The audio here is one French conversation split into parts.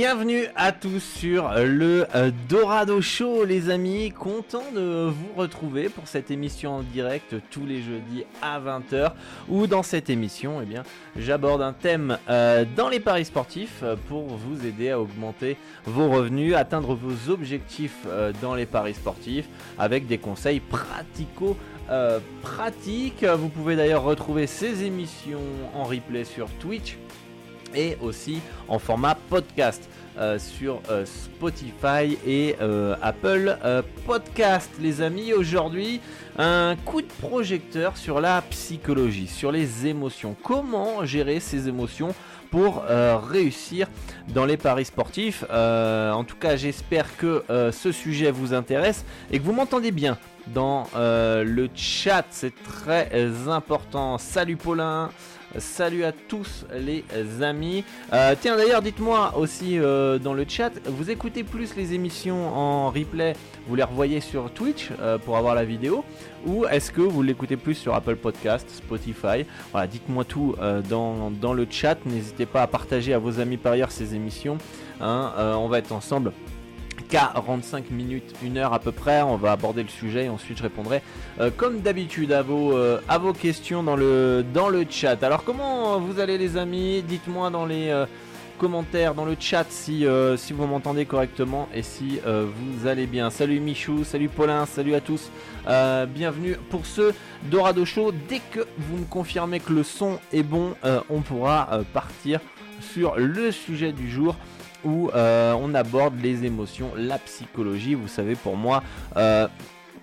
bienvenue à tous sur le euh, Dorado Show les amis, content de vous retrouver pour cette émission en direct tous les jeudis à 20h où dans cette émission eh bien j'aborde un thème euh, dans les paris sportifs euh, pour vous aider à augmenter vos revenus, atteindre vos objectifs dans les paris sportifs avec des conseils pratico euh, pratiques. Vous pouvez d'ailleurs retrouver ces émissions en replay sur Twitch et aussi en format podcast euh, sur euh, Spotify et euh, Apple Podcast. Les amis, aujourd'hui, un coup de projecteur sur la psychologie, sur les émotions. Comment gérer ces émotions pour réussir dans les paris sportifs? En tout cas, j'espère que ce sujet vous intéresse et que vous m'entendez bien dans le chat. C'est très important. Salut Paulin. Salut à tous les amis. Euh, tiens d'ailleurs dites-moi aussi euh, dans le chat, vous écoutez plus les émissions en replay, vous les revoyez sur Twitch euh, pour avoir la vidéo, ou est-ce que vous l'écoutez plus sur Apple Podcast, Spotify? Voilà, dites-moi tout dans, le chat, n'hésitez pas à partager à vos amis par ailleurs ces émissions. hein. On va être ensemble 45 minutes, une heure à peu près. On va aborder le sujet et ensuite je répondrai euh, comme d'habitude à vos, euh, à vos questions dans le, dans le chat. Alors comment vous allez les amis? Dites-moi dans les euh, commentaires, dans le chat si, si vous m'entendez correctement et si vous allez bien. Salut Michou, salut Paulin, salut à tous. Bienvenue pour ce Dorado Show. Dès que vous me confirmez que le son est bon, on pourra partir sur le sujet du jour où euh, on aborde les émotions, la psychologie. Vous savez, pour moi, euh,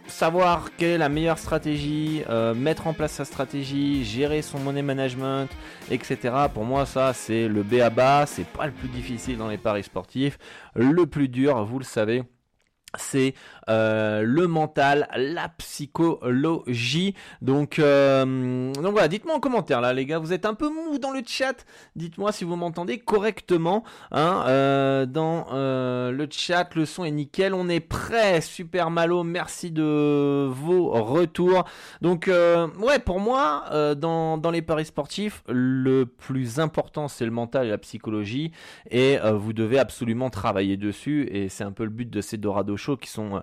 savoir quelle est la meilleure stratégie, euh, mettre en place sa stratégie, gérer son money management, etc. Pour moi, ça, c'est le B à bas. C'est pas le plus difficile dans les paris sportifs. Le plus dur, vous le savez. C'est euh, le mental, la psychologie. Donc, euh, donc voilà, dites-moi en commentaire là, les gars. Vous êtes un peu mou dans le chat. Dites-moi si vous m'entendez correctement. Hein, euh, dans euh, le chat, le son est nickel. On est prêt. Super Malo, merci de vos retours. Donc, ouais, pour moi, dans, dans les paris sportifs, le plus important c'est le mental et la psychologie. Et vous devez absolument travailler dessus. Et c'est un peu le but de ces Dorado Show qui sont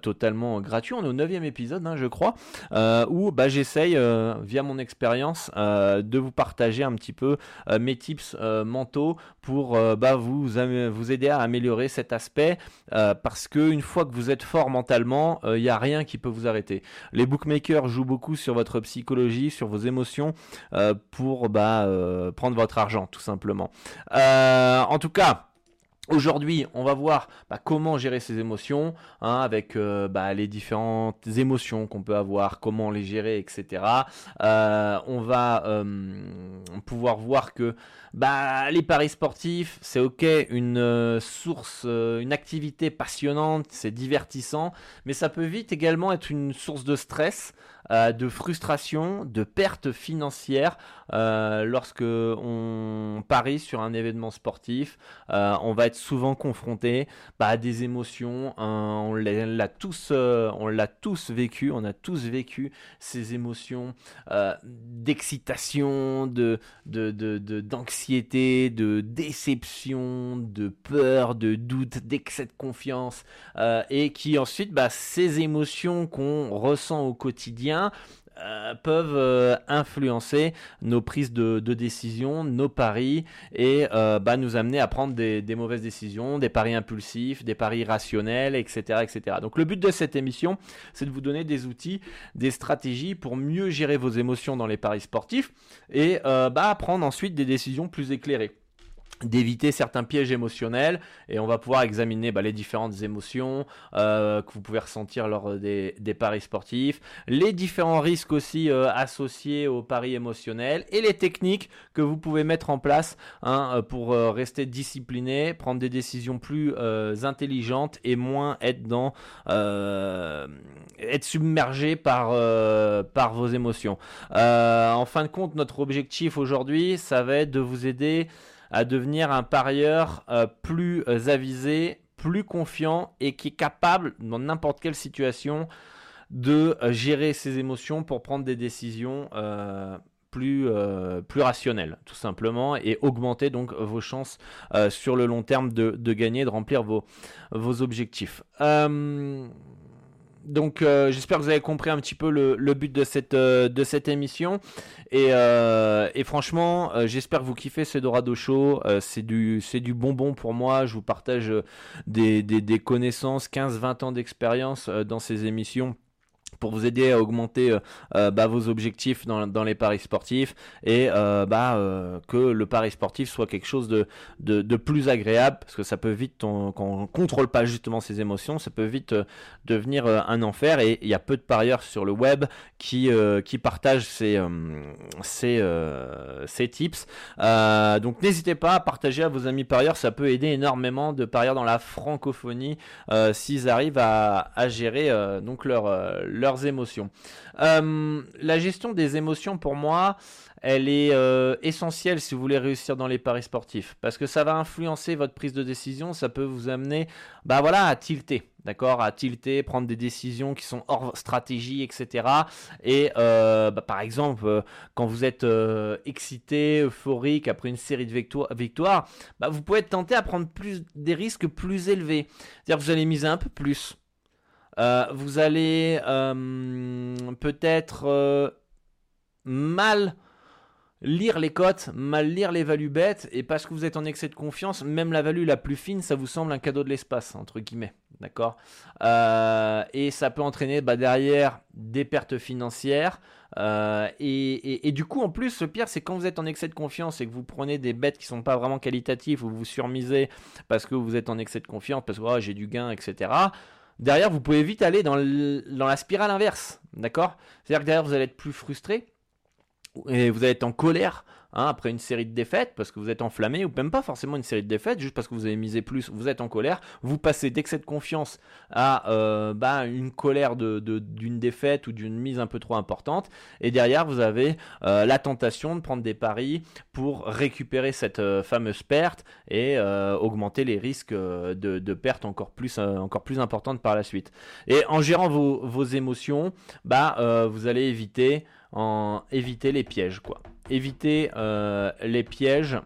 totalement gratuits. On est au 9 épisode, hein, je crois, euh, où bah, j'essaye, euh, via mon expérience, euh, de vous partager un petit peu euh, mes tips euh, mentaux pour euh, bah, vous, aider à améliorer cet aspect. euh, parce que une fois que vous êtes fort mentalement, il n'y a rien qui peut vous arrêter. Les bookmakers jouent beaucoup sur votre psychologie, sur vos émotions, euh, pour bah, euh, prendre votre argent, tout simplement. Euh, en tout cas. Aujourd'hui, on va voir bah, comment gérer ses émotions, hein, avec euh, bah, les différentes émotions qu'on peut avoir, comment les gérer, etc. Euh, on va euh, pouvoir voir que bah, les paris sportifs, c'est ok, une source, une activité passionnante, c'est divertissant, mais ça peut vite également être une source de stress, euh, de frustration, de perte financière euh, lorsque on parie sur un événement sportif. Euh, on va être souvent confronté bah, à des émotions. Hein, on l'a tous, l'a tous vécu. On a tous vécu ces émotions d'excitation, de, d'anxiété, de, déception, de peur, de doute, d'excès de confiance, et qui ensuite, bah, ces émotions qu'on ressent au quotidien, euh, peuvent euh, influencer nos prises de, décision, nos paris et euh, bah, nous amener à prendre des, mauvaises décisions, des paris impulsifs, des paris rationnels, etc., etc. Donc le but de cette émission, c'est de vous donner des outils, des stratégies pour mieux gérer vos émotions dans les paris sportifs et bah, prendre ensuite des décisions plus éclairées d'éviter certains pièges émotionnels et on va pouvoir examiner bah, les différentes émotions euh, que vous pouvez ressentir lors des, paris sportifs, les différents risques aussi euh, associés aux paris émotionnels et les techniques que vous pouvez mettre en place hein, euh, pour rester discipliné, prendre des décisions plus intelligentes et moins être dans submergé par par vos émotions. en fin de compte, notre objectif aujourd'hui, ça va être de vous aider à devenir un parieur euh, plus euh, avisé, plus confiant et qui est capable, dans n'importe quelle situation, de euh, gérer ses émotions pour prendre des décisions plus, rationnelles, tout simplement, et augmenter donc vos chances sur le long terme de, de, gagner, de remplir vos, vos objectifs donc euh, j'espère que vous avez compris un petit peu le, but de cette, euh, de cette émission. Et, euh, franchement, j'espère que vous kiffez ce Dorado Show. c'est du, du bonbon pour moi. Je vous partage des, des, des connaissances, 15-20 ans d'expérience dans ces émissions pour vous aider à augmenter euh, euh, bah, vos objectifs dans, dans, les paris sportifs et euh, bah, que le pari sportif soit quelque chose de, de, plus agréable parce que ça peut vite, quand on contrôle pas justement ses émotions, ça peut vite devenir un enfer et il y a peu de parieurs sur le web qui, qui partagent ces, ces, ces tips. donc n'hésitez pas à partager à vos amis parieurs, ça peut aider énormément de parieurs dans la francophonie s'ils arrivent à, à gérer donc leur émotions. Euh, la gestion des émotions, pour moi, elle est euh, essentielle si vous voulez réussir dans les paris sportifs, parce que ça va influencer votre prise de décision, ça peut vous amener, bah voilà, à tilter. D'accord, à tilter, prendre des décisions qui sont hors stratégie, etc. Et euh, bah, par exemple, quand vous êtes excité, euphorique après une série de victoires, bah, vous pouvez être tenté à prendre des risques plus élevés. C'est-à-dire que vous allez miser un peu plus, vous allez euh, peut-être euh, mal lire les cotes, mal lire les values bêtes, et parce que vous êtes en excès de confiance, même la value la plus fine, ça vous semble un cadeau de l'espace, entre guillemets. D'accord? Et ça peut entraîner bah, derrière des pertes financières. et, du coup, en plus, le pire, c'est quand vous êtes en excès de confiance et que vous prenez des bêtes qui sont pas vraiment qualitatives ou vous surmisez parce que vous êtes en excès de confiance, parce que oh, j'ai du gain, etc derrière, vous pouvez vite aller dans, la spirale inverse. D'accord? C'est-à-dire que derrière, vous allez être plus frustré et vous allez être en colère Hein, après une série de défaites, parce que vous êtes enflammé, ou même pas forcément une série de défaites, juste parce que vous avez misé plus, vous êtes en colère, vous passez d'excès de confiance à euh, bah, une colère de, d'une défaite ou d'une mise un peu trop importante, et derrière vous avez euh, la tentation de prendre des paris pour récupérer cette euh, fameuse perte et augmenter les risques de, de perte encore plus, encore plus importantes par la suite. Et en gérant vos, vos émotions, bah, vous allez éviter, en, éviter les pièges, quoi éviter euh, les pièges.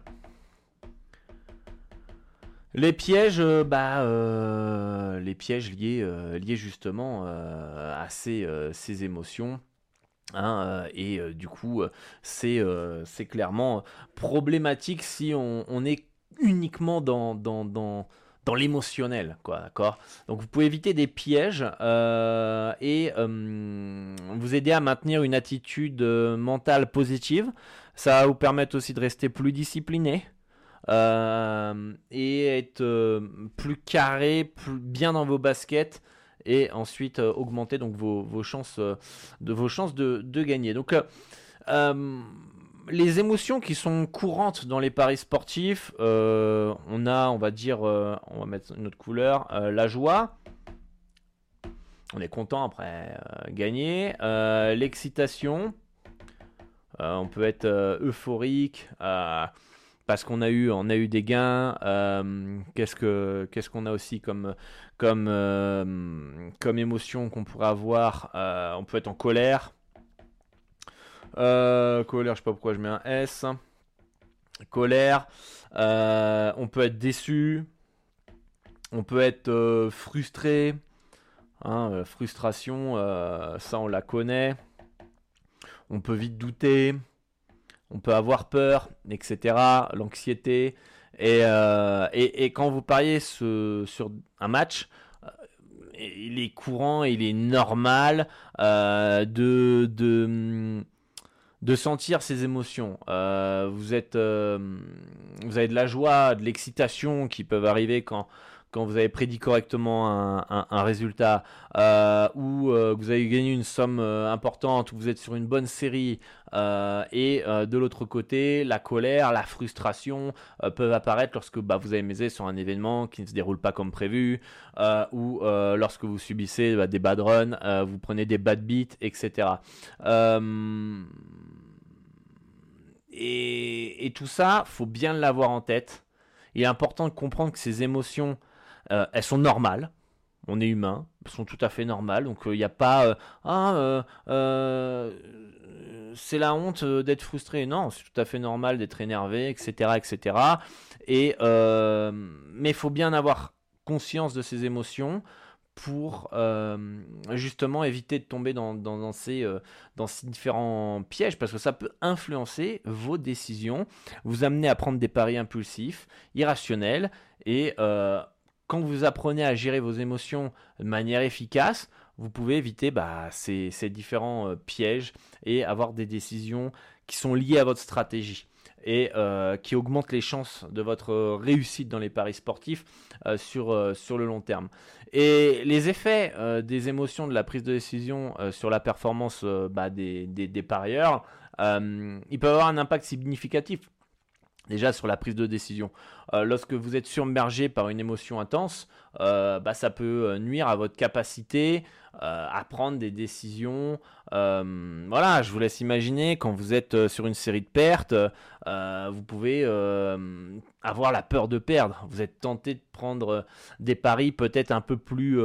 Les pièges, euh, bah, euh, les pièges liés, liés justement à ces, émotions. Hein, et du coup, c'est clairement problématique si on, est uniquement dans dans l'émotionnel, quoi, d'accord? Donc vous pouvez éviter des pièges euh, et euh, vous aider à maintenir une attitude euh, mentale positive. Ça va vous permettre aussi de rester plus discipliné. et être plus carré, plus bien dans vos baskets et ensuite augmenter donc vos, chances de vos chances de, de gagner. Donc les émotions qui sont courantes dans les paris sportifs, euh, on a, on va dire, euh, on va mettre une autre couleur, euh, la joie. On est content après gagner. L'excitation. on peut être euphorique parce qu'on a eu, a eu des gains. qu'est-ce que, qu'est-ce qu'on a aussi comme, comme, comme émotion qu'on pourrait avoir On peut être en colère. Colère, je sais pas pourquoi je mets un S. Colère. on peut être déçu. On peut être frustré. Hein, frustration, ça on la connaît. On peut vite douter on peut avoir peur, etc., l'anxiété. Et, euh, quand vous pariez sur un match, euh, il est courant, il est normal euh, de, de, de, sentir ces émotions. vous, êtes, vous avez de la joie, de l'excitation qui peuvent arriver quand, quand vous avez prédit correctement un, résultat, euh, ou euh, vous avez gagné une somme euh, importante, ou vous êtes sur une bonne série, et de l'autre côté, la colère, la frustration peuvent apparaître lorsque bah, vous avez misé sur un événement qui ne se déroule pas comme prévu, ou lorsque vous subissez bah, des bad runs, vous prenez des bad beats, etc. Et, et, tout ça, faut bien l'avoir en tête. Il est important de comprendre que ces émotions euh, elles sont normales. On est humain, elles sont tout à fait normales. Donc il euh, n'y a pas euh, ah c'est la honte d'être frustré. Non, c'est tout à fait normal d'être énervé, etc., etc. Et mais faut bien avoir conscience de ces émotions pour justement éviter de tomber dans, ces, différents pièges parce que ça peut influencer vos décisions, vous amener à prendre des paris impulsifs, irrationnels et quand vous apprenez à gérer vos émotions de manière efficace, vous pouvez éviter bah, ces, différents euh, pièges et avoir des décisions qui sont liées à votre stratégie et euh, qui augmentent les chances de votre réussite dans les paris sportifs euh, sur, le long terme. Et les effets des émotions de la prise de décision sur la performance bah, des, des, parieurs, ils peuvent avoir un impact significatif déjà sur la prise de décision. Euh, lorsque vous êtes submergé par une émotion intense, euh, bah, ça peut euh, nuire à votre capacité à prendre des décisions. voilà, je vous laisse imaginer quand vous êtes sur une série de pertes, vous pouvez avoir la peur de perdre. Vous êtes tenté de prendre des paris peut-être un peu plus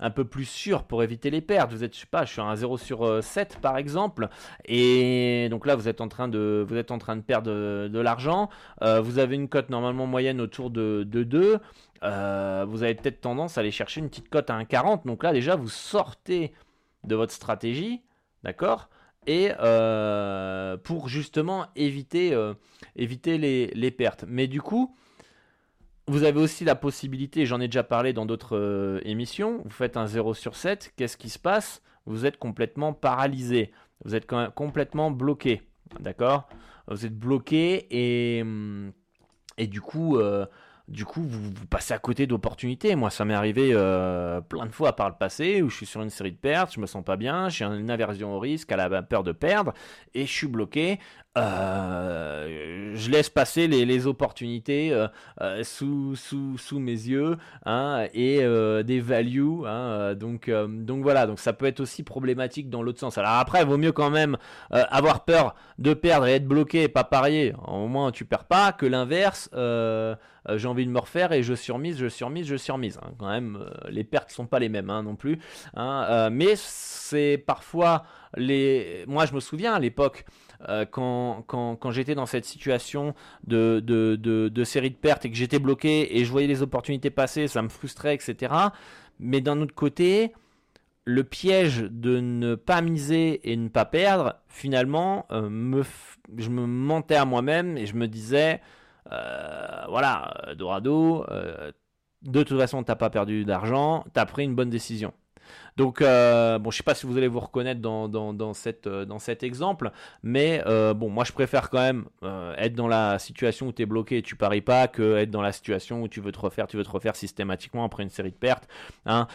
un peu plus sûr pour éviter les pertes. Vous êtes, je sais pas, je suis à un 0 sur 7 euh, par exemple, et donc là vous êtes en train de, en train de perdre de, l'argent. Euh, vous avez une cote normalement moyenne autour de, 2. Euh, vous avez peut-être tendance à aller chercher une petite cote à 1,40. Donc là déjà vous sortez de votre stratégie, d'accord? Et pour justement éviter, les, pertes. Mais du coup, vous avez aussi la possibilité, j'en ai déjà parlé dans d'autres euh, émissions, vous faites un 0 sur 7, qu'est-ce qui se passe? Vous êtes complètement paralysé, vous êtes complètement bloqué, d'accord? Vous êtes bloqué et, hum, et du coup, euh, du coup, vous, passez à côté d'opportunités. Moi, ça m'est arrivé euh, plein de fois par le passé où je suis sur une série de pertes, je me sens pas bien, j'ai une aversion au risque, à la peur de perdre, et je suis bloqué. Euh, je laisse passer les, opportunités euh, sous, sous, sous, mes yeux hein, et des values. Hein, donc, donc voilà, donc ça peut être aussi problématique dans l'autre sens. Alors après, il vaut mieux quand même avoir peur de perdre et être bloqué et pas parier. Au moins, tu perds pas que l'inverse. Euh, j'ai envie de me refaire et je surmise, je surmise, je surmise. Hein. Quand même, euh, les pertes sont pas les mêmes hein, non plus. Hein. Euh, mais c'est parfois les. Moi, je me souviens à l'époque. Quand, quand, j'étais dans cette situation de, de, de, série de pertes et que j'étais bloqué et je voyais les opportunités passer, ça me frustrait, etc. Mais d'un autre côté, le piège de ne pas miser et ne pas perdre, finalement, me, je me mentais à moi-même et je me disais, euh, voilà, euh, Dorado, euh, de toute façon, t'as pas perdu d'argent, tu as pris une bonne décision. Donc, bon, je sais pas si vous allez vous reconnaître dans, dans, cette, dans cet exemple, mais bon, moi je préfère quand même être dans la situation où tu es bloqué et tu paries pas que être dans la situation où tu veux te refaire, tu veux te refaire systématiquement après une série de pertes. Hein.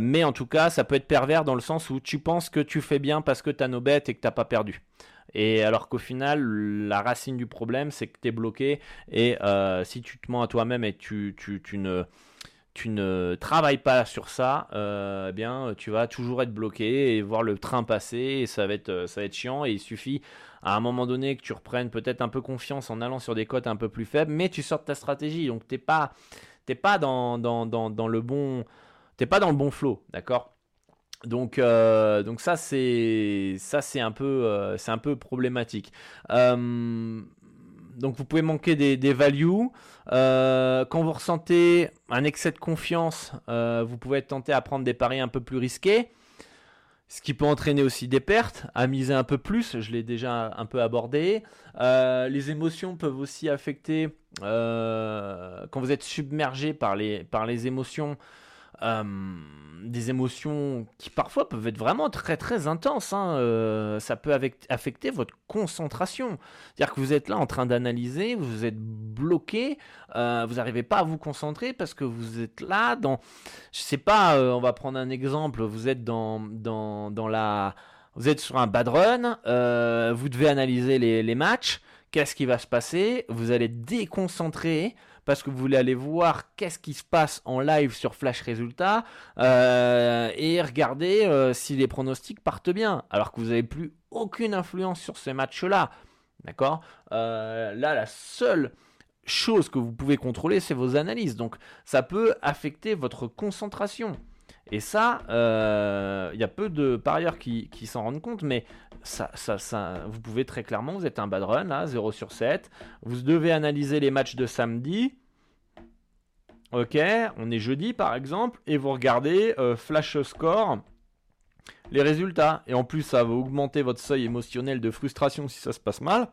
mais en tout cas, ça peut être pervers dans le sens où tu penses que tu fais bien parce que tu as nos bêtes et que tu pas perdu. Et alors qu'au final, la racine du problème, c'est que tu es bloqué. Et euh, si tu te mens à toi-même et tu, tu ne tu ne travailles pas sur ça, eh bien, tu vas toujours être bloqué et voir le train passer et ça va être, ça va être chiant. Et il suffit à un moment donné que tu reprennes peut-être un peu confiance en allant sur des cotes un peu plus faibles, mais tu sors de ta stratégie. Donc, t'es pas, pas dans, dans, dans, le bon, t'es pas dans le bon flow, d'accord? Donc, euh, donc ça c'est ça c'est un peu euh, c'est un peu problématique. Euh, donc vous pouvez manquer des, des values. Quand vous ressentez un excès de confiance, vous pouvez être tenté à prendre des paris un peu plus risqués. Ce qui peut entraîner aussi des pertes, à miser un peu plus, je l'ai déjà un peu abordé. les émotions peuvent aussi affecter, quand vous êtes submergé par les, par les émotions, euh, des émotions qui parfois peuvent être vraiment très très intenses. Hein. Euh, ça peut affecter votre concentration. C'est-à-dire que vous êtes là en train d'analyser, vous êtes bloqué, euh, vous n'arrivez pas à vous concentrer parce que vous êtes là dans, je sais pas, on va prendre un exemple, vous êtes dans, dans, dans la... Vous êtes sur un bad run, vous devez analyser les, les matchs, qu'est-ce qui va se passer Vous allez déconcentrer, parce que vous voulez aller voir qu'est-ce qui se passe en live sur Flash Résultats euh, et regarder euh, si les pronostics partent bien, alors que vous n'avez plus aucune influence sur ces matchs-là. D'accord? Euh, Là, la seule chose que vous pouvez contrôler, c'est vos analyses. Donc, ça peut affecter votre concentration. Et ça, il y a peu de parieurs qui, s'en rendent compte, mais ça, vous pouvez très clairement, vous êtes un bad run, là, 0 sur 7. Vous devez analyser les matchs de samedi. Ok, on est jeudi par exemple, et vous regardez euh, Flash Score, les résultats. Et en plus, ça va augmenter votre seuil émotionnel de frustration si ça se passe mal.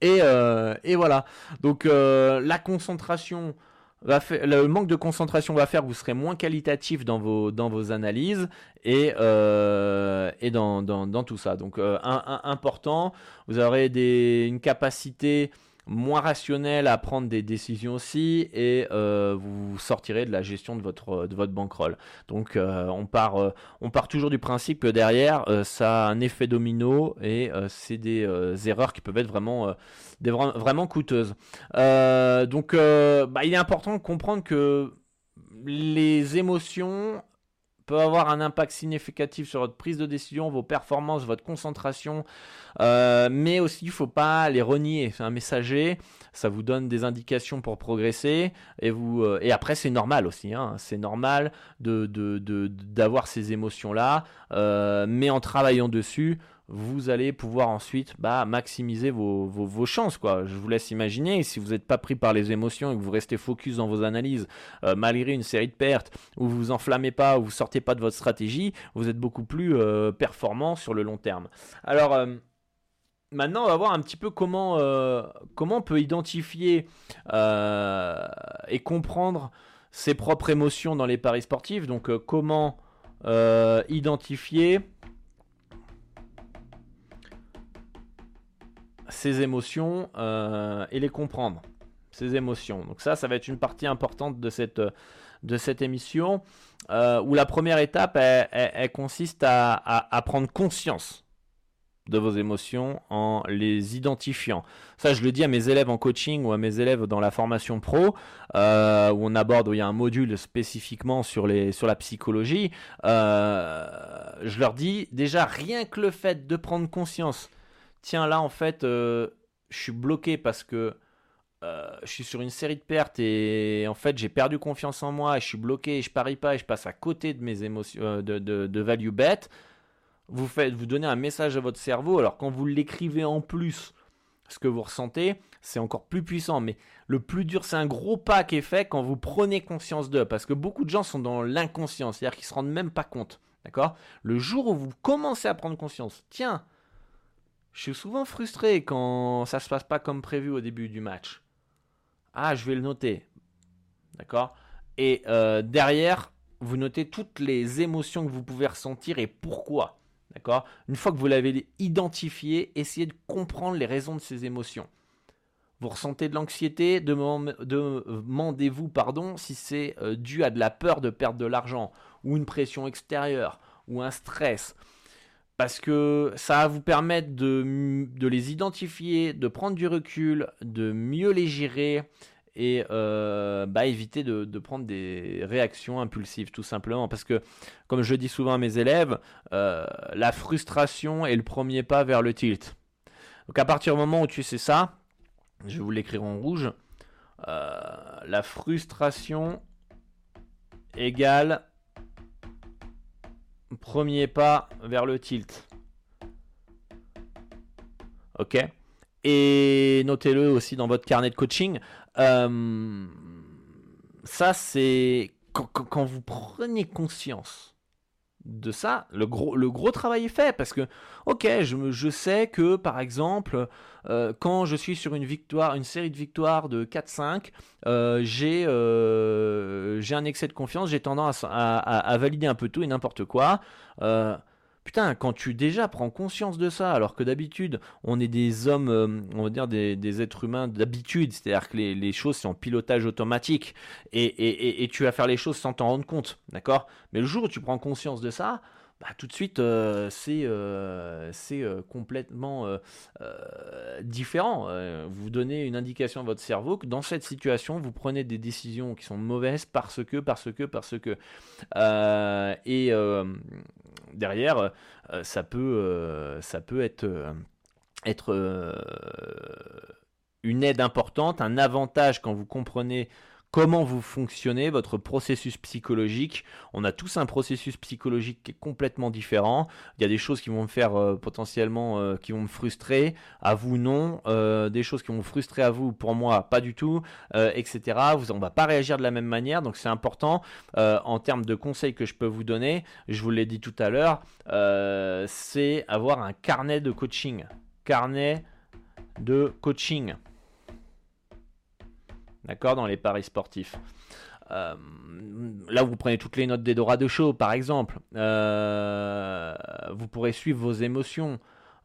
Et, euh, voilà. Donc euh, la concentration le manque de concentration va faire que vous serez moins qualitatif dans vos, dans vos analyses et, euh, dans, tout ça. Donc, euh, important, vous aurez des, une capacité moins rationnel à prendre des décisions aussi et euh, vous sortirez de la gestion de votre de votre bankroll. Donc euh, on part euh, on part toujours du principe que derrière ça a un effet domino et c'est des erreurs qui peuvent être vraiment des, vraiment coûteuses. donc bah, il est important de comprendre que les émotions peut avoir un impact significatif sur votre prise de décision, vos performances, votre concentration, euh, mais aussi il ne faut pas les renier. C'est un messager, ça vous donne des indications pour progresser, et, vous, euh, et après c'est normal aussi, hein. c'est normal d'avoir ces émotions-là, euh, mais en travaillant dessus, vous allez pouvoir ensuite bah, maximiser vos, chances. Quoi. Je vous laisse imaginer, si vous n'êtes pas pris par les émotions et que vous restez focus dans vos analyses, euh, malgré une série de pertes, où vous vous enflammez pas, où vous sortez pas de votre stratégie, vous êtes beaucoup plus euh, performant sur le long terme. Alors, euh, maintenant, on va voir un petit peu comment, comment on peut identifier et comprendre ses propres émotions dans les paris sportifs. Donc, comment identifier ses émotions euh, et les comprendre. Ses émotions. Donc ça, ça va être une partie importante de cette, de cette émission, euh, où la première étape, elle, consiste à, prendre conscience de vos émotions en les identifiant. Ça, je le dis à mes élèves en coaching ou à mes élèves dans la formation pro, euh, où on aborde, où il y a un module spécifiquement sur, les, sur la psychologie. je leur dis déjà, rien que le fait de prendre conscience tiens là en fait euh, je suis bloqué parce que euh, je suis sur une série de pertes et en fait j'ai perdu confiance en moi et je suis bloqué et je parie pas et je passe à côté de mes émotions euh, de, de, value bet. Vous faites vous donnez un message à votre cerveau. Alors quand vous l'écrivez en plus ce que vous ressentez c'est encore plus puissant. Mais le plus dur c'est un gros pas qui est fait quand vous prenez conscience d'eux. Parce que beaucoup de gens sont dans l'inconscience c'est-à-dire qu'ils se rendent même pas compte. D'accord? Le jour où vous commencez à prendre conscience tiens je suis souvent frustré quand ça se passe pas comme prévu au début du match. Ah, je vais le noter. D'accord? Et euh, derrière, vous notez toutes les émotions que vous pouvez ressentir et pourquoi. D'accord? Une fois que vous l'avez identifié, essayez de comprendre les raisons de ces émotions. Vous ressentez de l'anxiété, demandez-vous pardon si c'est euh, dû à de la peur de perdre de l'argent ou une pression extérieure ou un stress parce que ça va vous permettre de, les identifier, de prendre du recul, de mieux les gérer et euh, bah, éviter de, prendre des réactions impulsives tout simplement. Parce que comme je dis souvent à mes élèves euh, la frustration est le premier pas vers le tilt. Donc à partir du moment où tu sais ça je vais vous l'écrire en rouge euh, la frustration égale premier pas vers le tilt ok et notez-le aussi dans votre carnet de coaching. Euh, ça, c'est quand, vous prenez conscience de ça, le gros, le gros travail est fait parce que, ok, je, je sais que par exemple, euh, quand je suis sur une victoire, une série de victoires de 4-5, euh, j'ai un excès de confiance, j'ai tendance à, valider un peu tout et n'importe quoi. Putain, quand tu déjà prends conscience de ça, alors que d'habitude, on est des hommes, euh, on va dire des, êtres humains d'habitude, c'est-à-dire que les, choses sont en pilotage automatique, et, tu vas faire les choses sans t'en rendre compte, d'accord? Mais le jour où tu prends conscience de ça, bah, tout de suite, euh, c'est euh, complètement différent. vous donnez une indication à votre cerveau que dans cette situation, vous prenez des décisions qui sont mauvaises parce que, parce que, parce que. et derrière, euh, ça, peut, euh, ça peut être, euh, être une aide importante, un avantage quand vous comprenez comment vous fonctionnez, votre processus psychologique? On a tous un processus psychologique qui est complètement différent. Il y a des choses qui vont me faire euh, potentiellement, euh, qui vont me frustrer, à vous non. Euh, des choses qui vont me frustrer à vous, pour moi, pas du tout, etc. Vous, on va pas réagir de la même manière, donc c'est important en termes de conseils que je peux vous donner. Je vous l'ai dit tout à l'heure, c'est avoir un carnet de coaching. Carnet de coaching d'accord, dans les paris sportifs. Euh, là, vous prenez toutes les notes des de Show, par exemple. Euh, vous pourrez suivre vos émotions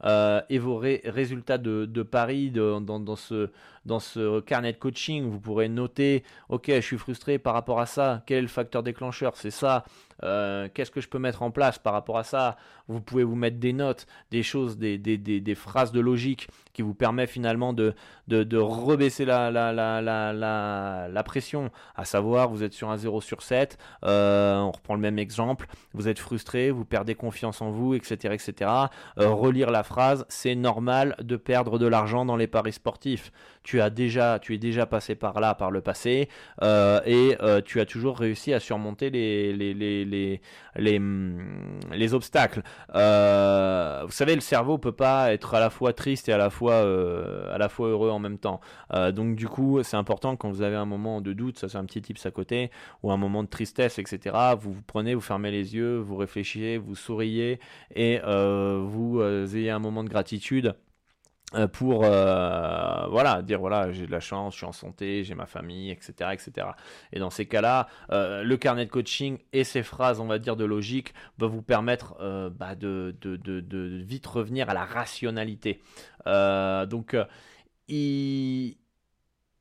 euh, et vos résultats de, paris dans, ce, dans ce carnet de coaching. Vous pourrez noter, ok, je suis frustré par rapport à ça. Quel est le facteur déclencheur C'est ça. Euh, qu'est-ce que je peux mettre en place par rapport à ça Vous pouvez vous mettre des notes, des choses, des, des, des, phrases de logique qui vous permettent finalement de, de, de rebaisser la, la, la, la, la, pression, à savoir vous êtes sur un 0 sur 7, euh, on reprend le même exemple, vous êtes frustré, vous perdez confiance en vous, etc. etc. Euh, relire la phrase, c'est normal de perdre de l'argent dans les paris sportifs. As déjà, tu es déjà passé par là par le passé et tu as toujours réussi à surmonter les, les, les les, les, mm, les obstacles. Euh, vous savez, le cerveau peut pas être à la fois triste et à la fois, euh, à la fois heureux en même temps. Euh, donc du coup, c'est important quand vous avez un moment de doute, ça c'est un petit tips à côté, ou un moment de tristesse, etc. Vous vous prenez, vous fermez les yeux, vous réfléchissez, vous souriez et vous ayez un moment de gratitude euh, pour euh, voilà dire voilà j'ai de la chance je suis en santé j'ai ma famille etc etc et dans ces cas là euh, le carnet de coaching et ces phrases on va dire de logique vont vous permettre bah, de, vite revenir à la rationalité. Donc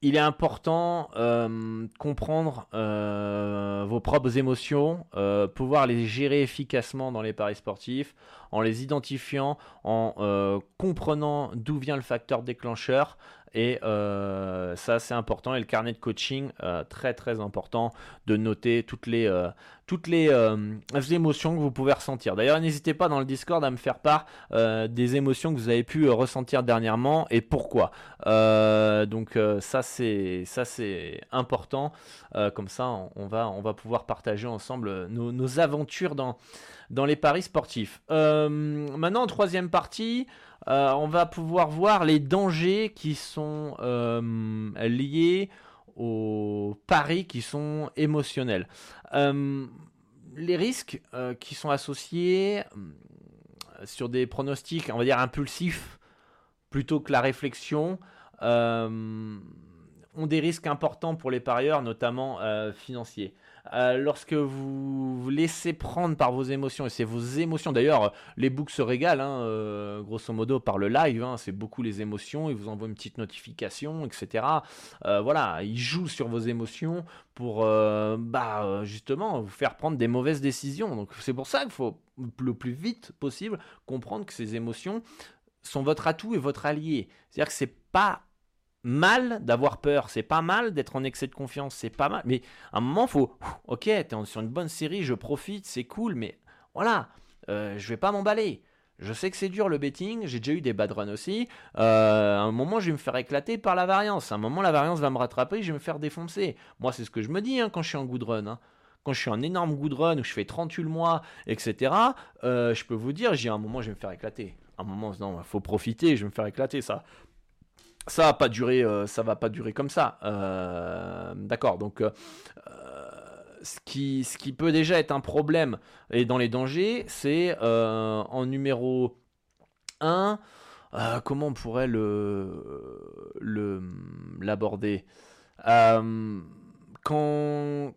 il est important euh, comprendre euh, vos propres émotions, euh, pouvoir les gérer efficacement dans les paris sportifs, en les identifiant, en comprenant d'où vient le facteur déclencheur, et euh, ça, c'est important. Et le carnet de coaching, euh, très très important de noter toutes les, euh, toutes les émotions que vous pouvez ressentir. D'ailleurs, n'hésitez pas dans le Discord à me faire part des émotions que vous avez pu ressentir dernièrement et pourquoi. donc ça, c'est ça c'est important. comme ça, on, va, on va pouvoir partager ensemble nos aventures dans, dans les paris sportifs. maintenant, en troisième partie. Euh, on va pouvoir voir les dangers qui sont euh, liés aux paris qui sont émotionnels. Euh, les risques qui sont associés sur des pronostics, on va dire impulsifs, plutôt que la réflexion, ont des risques importants pour les parieurs, notamment financiers. Euh, lorsque vous vous laissez prendre par vos émotions, et c'est vos émotions, d'ailleurs, les books se régalent, hein, euh, grosso modo, par le live, hein, c'est beaucoup les émotions, ils vous envoient une petite notification, etc. Euh, voilà, ils jouent sur vos émotions pour, bah, justement, vous faire prendre des mauvaises décisions. Donc c'est pour ça qu'il faut le plus vite possible comprendre que ces émotions sont votre atout et votre allié. C'est-à-dire que c'est pas mal d'avoir peur, c'est pas mal d'être en excès de confiance, c'est pas mal. Mais à un moment, faut, ok, t'es sur une bonne série, je profite, c'est cool, mais voilà, euh, je vais pas m'emballer. Je sais que c'est dur le betting, j'ai déjà eu des bad runs aussi. Euh, à un moment, je vais me faire éclater par la variance. À un moment, la variance va me rattraper, je vais me faire défoncer. Moi, c'est ce que je me dis hein, quand je suis en good run. Hein. Quand je suis en énorme good run où je fais 38 le mois, etc., euh, je peux vous dire, j'ai un moment, je vais me faire éclater. À un moment, non, il faut profiter, je vais me faire éclater. Ça, ça va pas durer, euh, ça va pas durer comme ça. D'accord, donc ce qui, ce qui peut déjà être un problème et dans les dangers, c'est euh, en numéro 1, euh, comment on pourrait le, l'aborder? Euh, quand,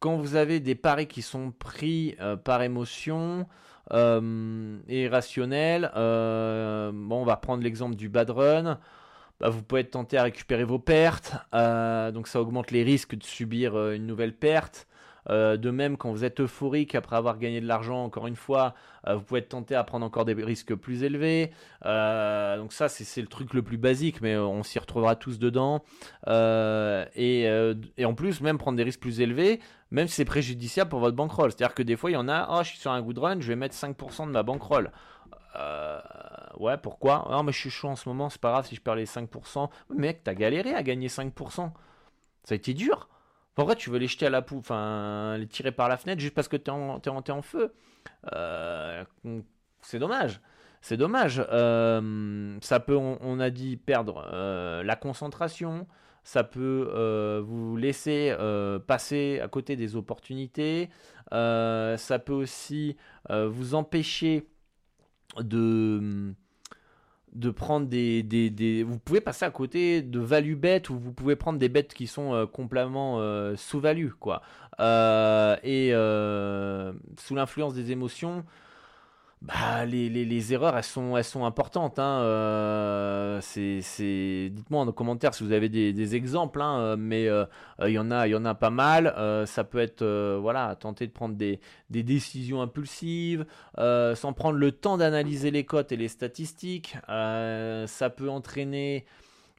quand vous avez des paris qui sont pris par émotion et irrationnels, bon, on va prendre l'exemple du bad run. Bah, vous pouvez être tenté à récupérer vos pertes, donc ça augmente les risques de subir une nouvelle perte. Euh, de même, quand vous êtes euphorique après avoir gagné de l'argent, encore une fois, euh, vous pouvez être tenté à prendre encore des risques plus élevés. Euh, donc ça, c'est le truc le plus basique, mais on s'y retrouvera tous dedans. Et, en plus, même prendre des risques plus élevés, même si c'est préjudiciable pour votre bankroll. C'est-à-dire que des fois, il y en a, oh, je suis sur un good run, je vais mettre 5% de ma bankroll. Ouais, pourquoi? Non, mais je suis chaud en ce moment, c'est pas grave si je perds les 5%. Mec, t'as galéré à gagner 5%. Ça a été dur. Pourquoi tu veux les jeter à la poule, enfin les tirer par la fenêtre juste parce que tu es, en feu euh, C'est dommage. C'est dommage. Euh, ça peut, on, a dit, perdre euh, la concentration. Ça peut vous laisser passer à côté des opportunités. ça peut aussi vous empêcher de de prendre des, des, Vous pouvez passer à côté de value bet ou vous pouvez prendre des bêtes qui sont euh, complètement euh, sous-value, quoi. Euh, et sous l'influence des émotions, bah, les, les, les, erreurs, elles sont, elles sont importantes. Hein. Euh, c'est, Dites-moi en commentaire si vous avez des, des exemples, hein, mais euh, il y en a, y en a pas mal. Euh, ça peut être, voilà, tenter de prendre des, des décisions impulsives, sans prendre le temps d'analyser les cotes et les statistiques. ça peut entraîner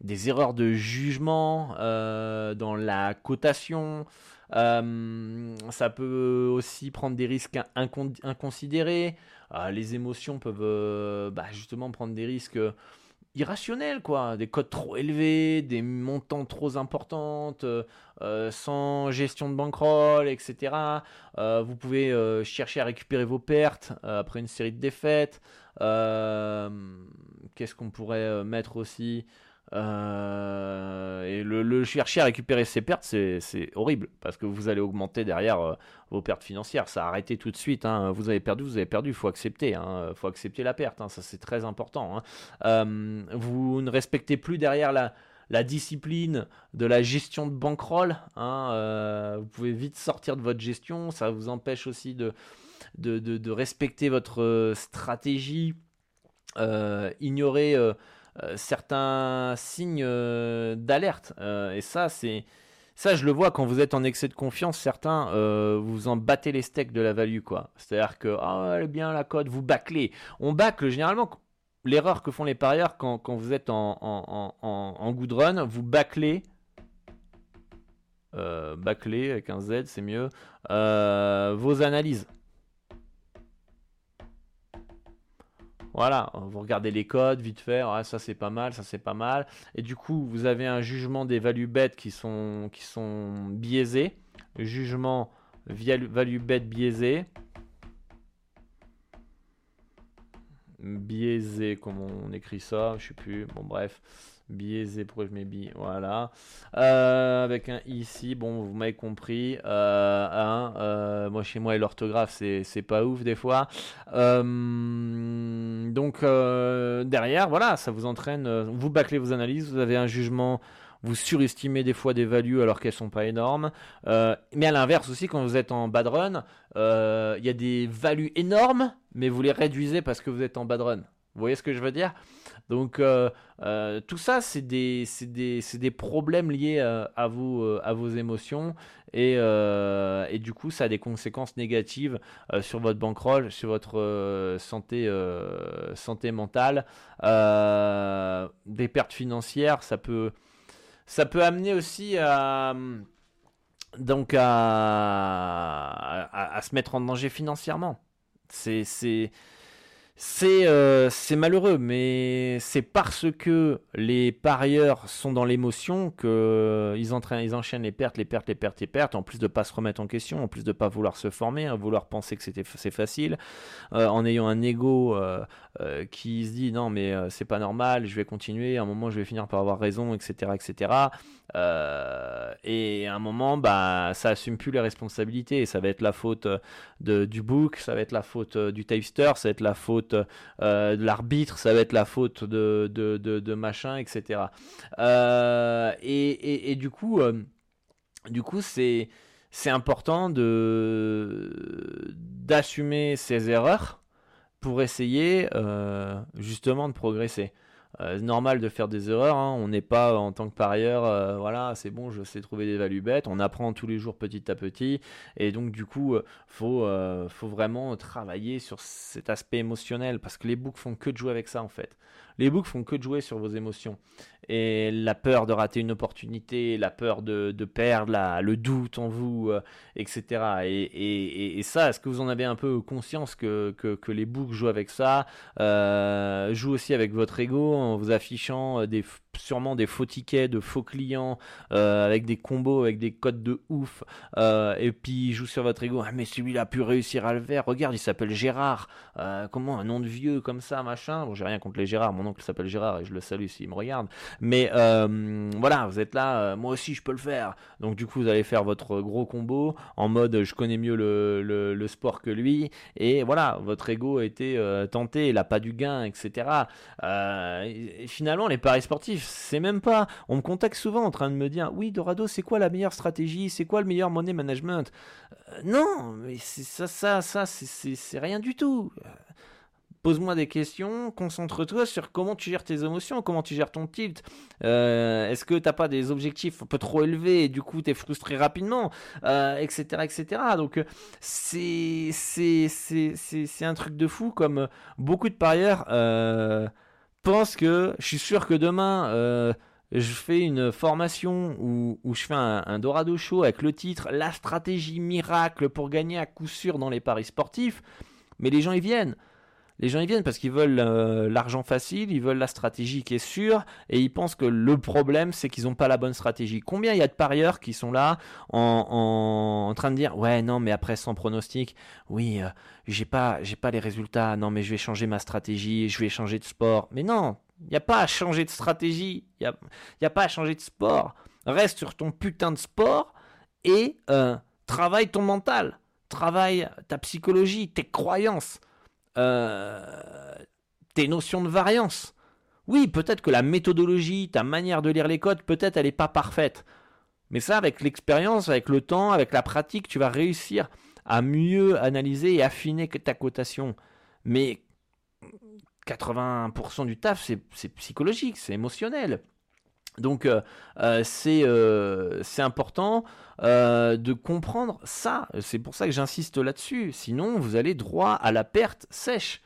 des erreurs de jugement dans la cotation. ça peut aussi prendre des risques inconsidérés. Ah, les émotions peuvent euh, bah, justement prendre des risques euh, irrationnels, quoi. Des codes trop élevés, des montants trop importantes, euh, sans gestion de bankroll, etc. vous pouvez chercher à récupérer vos pertes après une série de défaites. Qu'est-ce qu'on pourrait mettre aussi? Euh, et le, chercher à récupérer ses pertes, c'est horrible parce que vous allez augmenter derrière euh, vos pertes financières. Ça a arrêté tout de suite. Hein. Vous avez perdu, vous avez perdu. Il faut accepter. Hein. faut accepter la perte. Hein. Ça, c'est très important. Euh, vous ne respectez plus derrière la, discipline de la gestion de bankroll. vous pouvez vite sortir de votre gestion. Ça vous empêche aussi de, de, respecter votre stratégie. ignorer certains signes euh, d'alerte. Euh, et ça, c'est ça, je le vois quand vous êtes en excès de confiance. Certains, vous en battez les steaks de la value, quoi. C'est-à-dire que, ah, elle est bien la cote, vous bâclez. On bâcle généralement. L'erreur que font les parieurs quand, vous êtes en, en, en, good run, vous bâclez. Euh, bâclez avec un Z, c'est mieux. vos analyses. Voilà, vous regardez les codes vite fait, ça c'est pas mal, ça c'est pas mal. Et du coup, vous avez un jugement des value bêtes qui sont, qui sont. Jugement value bet biaisé. Biaisé, comment on écrit ça, je sais plus. Bon bref biaisé, pourquoi je mets bi? Voilà. Euh, avec un ici, bon, vous m'avez compris. Euh, euh, moi, chez moi, et l'orthographe, c'est pas ouf des fois. donc, derrière, voilà, ça vous entraîne. vous bâclez vos analyses, vous avez un jugement vous surestimez des fois des values alors qu'elles sont pas énormes. mais à l'inverse aussi, quand vous êtes en bad run, il y a des values énormes, mais vous les réduisez parce que vous êtes en bad run. Vous voyez ce que je veux dire? Donc euh, euh, tout ça, c'est des, des, des, problèmes liés euh, à, vous, à vos émotions et, et, du coup, ça a des conséquences négatives sur votre bankroll, sur votre santé, santé mentale. des pertes financières, ça peut ça peut amener aussi à donc à, à, se mettre en danger financièrement. C'est euh, c'est malheureux, mais c'est parce que les parieurs sont dans l'émotion qu'ils euh, ils enchaînent les pertes, les pertes, les pertes, les pertes, en plus de pas se remettre en question, en plus de pas vouloir se former, vouloir penser que c'est facile, euh, en ayant un ego qui se dit non mais c'est pas normal, je vais continuer, à un moment je vais finir par avoir raison, etc., etc. et à un moment, bah ça assume plus les responsabilités, ça va être la faute de, du book, ça va être la faute du tapster, ça va être la faute euh, de l'arbitre, ça va être la faute de, de, machin, etc. Euh, et, du coup, euh, du coup, c'est important de d'assumer ses erreurs pour essayer justement de progresser. c'est normal de faire des erreurs, hein. on n'est pas en tant que parieur, voilà, c'est bon, je sais trouver des values bêtes, on apprend tous les jours petit à petit, et donc du coup, faut, faut vraiment travailler sur cet aspect émotionnel, parce que les books font que de jouer avec ça en fait. Les books font que de jouer sur vos émotions et la peur de rater une opportunité, la peur de, perdre, le doute en vous, euh, etc. Et, ça, est-ce que vous en avez un peu conscience que, que, les books jouent avec ça, euh, jouent aussi avec votre ego en vous affichant euh, des, sûrement des faux tickets de faux clients avec des combos, avec des codes de ouf, et puis ils jouent sur votre ego. Ah mais celui-là a pu réussir à le faire. Regarde, il s'appelle Gérard. comment un nom de vieux comme ça, machin. Bon, j'ai rien contre les Gérard. Mon oncle s'appelle Gérard et je le salue s'il me regarde. Mais euh, voilà, vous êtes là, euh, moi aussi je peux le faire. Donc du coup, vous allez faire votre gros combo en mode je connais mieux le, sport que lui. Et voilà, votre ego a été euh, tenté, il n'a pas du gain, etc. Et finalement, les paris sportifs, c'est même pas. On me contacte souvent en train de me dire oui, Dorado, c'est quoi la meilleure stratégie? C'est quoi le meilleur money management? Non, mais ça, ça, ça, c'est rien du tout pose-moi des questions, concentre-toi sur comment tu gères tes émotions, comment tu gères ton tilt. Euh, est-ce que t'as pas des objectifs un peu trop élevés et du coup tu es frustré rapidement, etc., euh, etc. Donc c'est c'est un truc de fou comme beaucoup de parieurs euh, pensent que je suis sûr que demain je fais une formation où, je fais un, Dorado Show avec le titre La stratégie miracle pour gagner à coup sûr dans les paris sportifs. Mais les gens y viennent les gens ils viennent parce qu'ils veulent euh, l'argent facile, ils veulent la stratégie qui est sûre, et ils pensent que le problème c'est qu'ils n'ont pas la bonne stratégie. Combien il y a de parieurs qui sont là en, train de dire ouais non mais après sans pronostic, oui euh, j'ai pas j'ai pas les résultats, non mais je vais changer ma stratégie, je vais changer de sport. Mais non, il n'y a pas à changer de stratégie, il n'y a, y a pas à changer de sport. Reste sur ton putain de sport et euh, travaille ton mental, travaille ta psychologie, tes croyances. Euh, tes notions de variance. Oui, peut-être que la méthodologie, ta manière de lire les codes, peut-être elle n'est pas parfaite. Mais ça, avec l'expérience, avec le temps, avec la pratique, tu vas réussir à mieux analyser et affiner ta cotation. Mais 80% du taf, c'est psychologique, c'est émotionnel. Donc euh, euh, euh, c'est important de comprendre ça. C'est pour ça que j'insiste là-dessus. Sinon, vous allez droit à la perte sèche.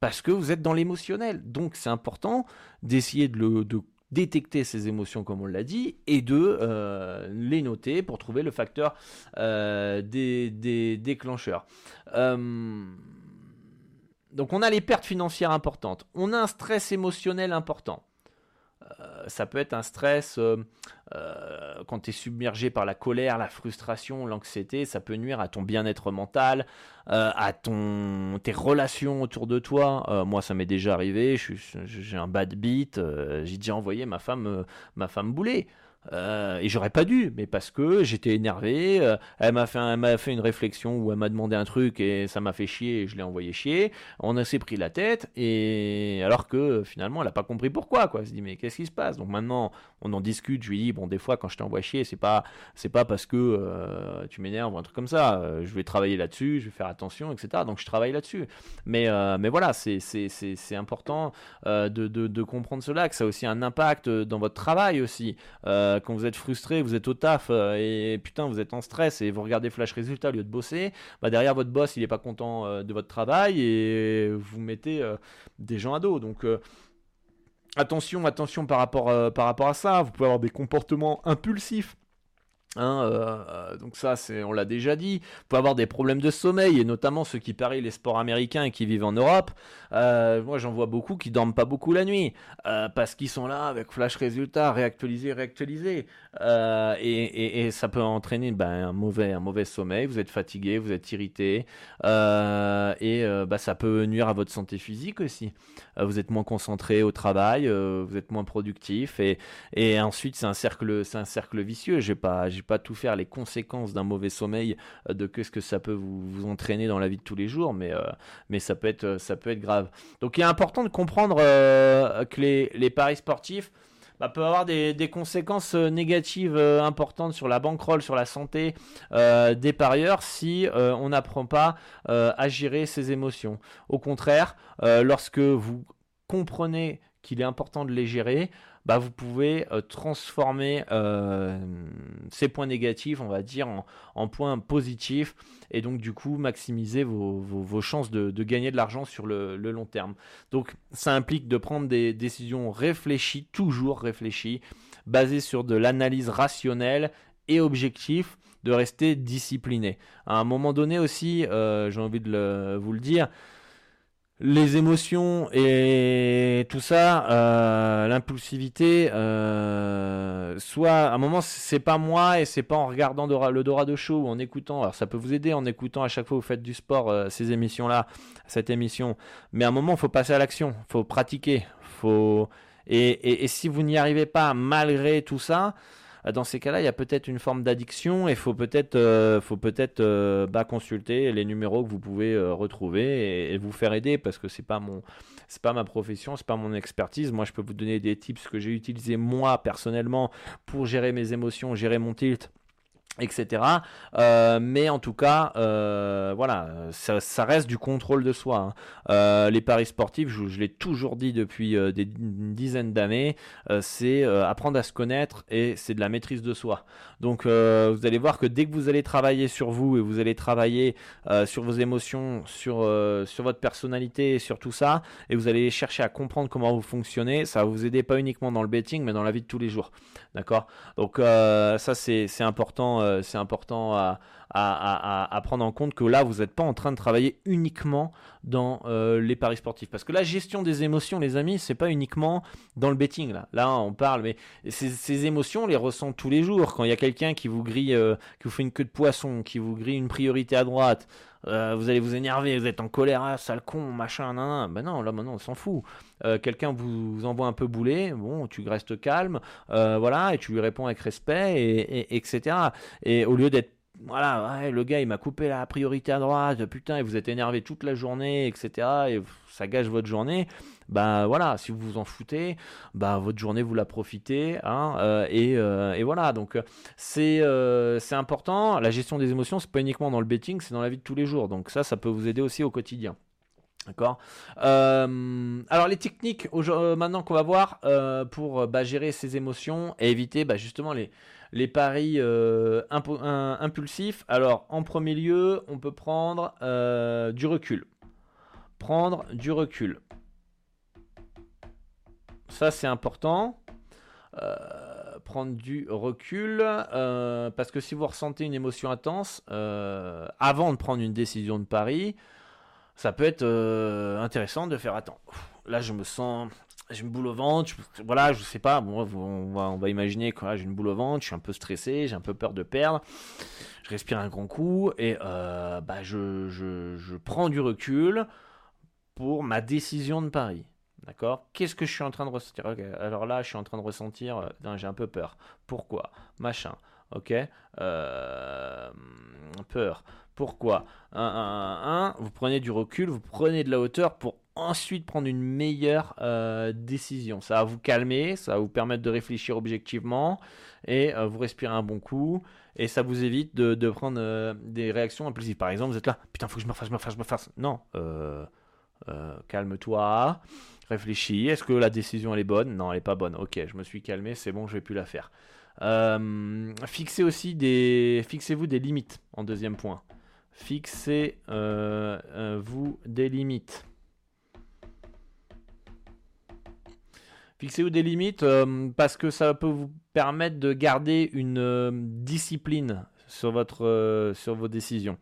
Parce que vous êtes dans l'émotionnel. Donc c'est important d'essayer de, détecter ces émotions, comme on l'a dit, et de les noter pour trouver le facteur des, des, déclencheurs. donc on a les pertes financières importantes. On a un stress émotionnel important. Euh, ça peut être un stress euh, euh, quand tu es submergé par la colère, la frustration, l'anxiété, ça peut nuire à ton bien-être mental, à ton, tes relations autour de toi. moi, ça m'est déjà arrivé, j'ai un bad beat, j'ai déjà envoyé ma femme, ma femme bouler. Euh, et j'aurais pas dû, mais parce que j'étais énervé. Euh, elle m'a fait, fait une réflexion où elle m'a demandé un truc et ça m'a fait chier et je l'ai envoyé chier. On s'est pris la tête et alors que finalement elle a pas compris pourquoi quoi. Elle se dit mais qu'est-ce qui se passe? Donc maintenant on en discute. Je lui dis bon des fois quand je t'envoie chier c'est pas pas parce que euh, tu m'énerves ou un truc comme ça. je vais travailler là-dessus, je vais faire attention etc. Donc je travaille là-dessus. Mais mais voilà c'est c'est c'est important de, de, comprendre cela que ça a aussi un impact dans votre travail aussi. Quand vous êtes frustré, vous êtes au taf euh, et putain vous êtes en stress et vous regardez flash résultat au lieu de bosser, bah derrière votre boss il est pas content euh, de votre travail et vous mettez des gens à dos. Donc attention, attention par rapport, par rapport à ça. Vous pouvez avoir des comportements impulsifs. Hein, euh, donc ça, c'est, on l'a déjà dit. Pouvez avoir des problèmes de sommeil, et notamment ceux qui parient les sports américains et qui vivent en Europe. Euh, moi, j'en vois beaucoup qui dorment pas beaucoup la nuit, euh, parce qu'ils sont là avec flash résultat, réactualiser, réactualiser. Et, ça peut entraîner ben, un, mauvais, un mauvais sommeil, vous êtes fatigué, vous êtes irrité, et bah, ça peut nuire à votre santé physique aussi. vous êtes moins concentré au travail, vous êtes moins productif, et, et ensuite c'est un cercle, c'est un cercle vicieux. J'ai pas, j'ai pas tout faire les conséquences d'un mauvais sommeil, euh, de qu'est-ce que ça peut vous, entraîner dans la vie de tous les jours, mais, euh, mais ça, peut être, grave. Donc il est important de comprendre euh, que les, paris sportifs bah, peuvent avoir des, conséquences négatives importantes sur la bankroll, sur la santé des parieurs si on n'apprend pas à gérer ses émotions. Au contraire, lorsque vous comprenez qu'il est important de les gérer, bah, vous pouvez euh, transformer euh, ces points négatifs, on va dire, en, points positifs, et donc du coup maximiser vos, chances de, gagner de l'argent sur le, long terme. Donc ça implique de prendre des décisions réfléchies, toujours réfléchies, basées sur de l'analyse rationnelle et objective, de rester discipliné. À un moment donné aussi, euh, j'ai envie de vous le dire, les émotions et tout ça, euh, l'impulsivité, euh, soit à un moment c'est pas moi et c'est pas en regardant le Dorado Show ou en écoutant, alors ça peut vous aider en écoutant à chaque fois que vous faites du sport euh, ces émissions-là, cette émission, mais à un moment faut passer à l'action, faut pratiquer, faut et, et si vous n'y arrivez pas malgré tout ça, dans ces cas-là, il y a peut-être une forme d'addiction et faut peut-être, euh, faut peut-être euh, bah, consulter les numéros que vous pouvez retrouver et, vous faire aider parce que c'est pas pas ma profession, c'est pas mon expertise. Moi, je peux vous donner des tips que j'ai utilisés moi personnellement pour gérer mes émotions, gérer mon tilt etc. Euh, mais en tout cas, euh, voilà, ça, reste du contrôle de soi. Hein. Euh, les paris sportifs, je, l'ai toujours dit depuis des dizaines d'années, c'est apprendre à se connaître et c'est de la maîtrise de soi. Donc, vous allez voir que dès que vous allez travailler sur vous et vous allez travailler sur vos émotions, sur votre personnalité, sur tout ça, et vous allez chercher à comprendre comment vous fonctionnez, ça va vous aider pas uniquement dans le betting, mais dans la vie de tous les jours. D'accord? Donc ça, c'est important c'est important à, prendre en compte que là, vous n'êtes pas en train de travailler uniquement dans euh, les paris sportifs. Parce que la gestion des émotions, les amis, c'est pas uniquement dans le betting. Là, là on parle, mais ces, émotions, on les ressent tous les jours. Quand il y a quelqu'un qui vous grille, euh, qui vous fait une queue de poisson, qui vous grille une priorité à droite, vous allez vous énerver, vous êtes en colère, ah, sale con, machin, nan, nan. Ben non, là maintenant on s'en fout. Quelqu'un vous, envoie un peu bouler, bon, tu restes calme, voilà, et tu lui réponds avec respect, et etc. Et au lieu d'être voilà, le gars il m'a coupé la priorité à droite, putain, et vous êtes énervé toute la journée, etc. Et ça gâche votre journée. Bah voilà, si vous vous en foutez, bah votre journée vous la profitez, hein, euh, euh, et, voilà. Donc c'est euh, c'est important. La gestion des émotions, c'est pas uniquement dans le betting, c'est dans la vie de tous les jours. Donc ça, ça peut vous aider aussi au quotidien. D'accord. alors les techniques maintenant qu'on va voir pour bah, gérer ces émotions et éviter bah, justement les paris euh, impulsifs. Alors, en premier lieu, on peut prendre euh, du recul. Prendre du recul. Ça, c'est important. Euh, prendre du recul parce que si vous ressentez une émotion intense avant de prendre une décision de pari, ça peut être intéressant de faire attends. Là, je me sens j'ai une boule au ventre, voilà, je sais pas, bon, on, va, imaginer que j'ai une boule au ventre, je suis un peu stressé, j'ai un peu peur de perdre, je respire un grand coup et euh, bah, je, je, je, prends du recul pour ma décision de pari. D'accord? Qu'est-ce que je suis en train de ressentir? Alors là, je suis en train de ressentir, euh, j'ai un peu peur. Pourquoi? Machin. Ok? Euh, Peur. Pourquoi un, un, un, vous prenez du recul, vous prenez de la hauteur pour ensuite prendre une meilleure euh, décision. Ça va vous calmer, ça va vous permettre de réfléchir objectivement et euh, vous respirez un bon coup et ça vous évite de, prendre euh, des réactions impulsives. Par exemple, vous êtes là, putain, faut que je me fasse, je me fasse, je me fasse. Non, calme-toi, réfléchis. Est-ce que la décision elle est bonne? Non, elle n'est pas bonne. Ok, je me suis calmé, c'est bon, je vais plus la faire. fixez aussi des, fixez-vous des limites en deuxième point. Fixez-vous des limites. Fixez-vous des limites parce que ça peut vous permettre de garder une discipline sur, votre, sur vos décisions.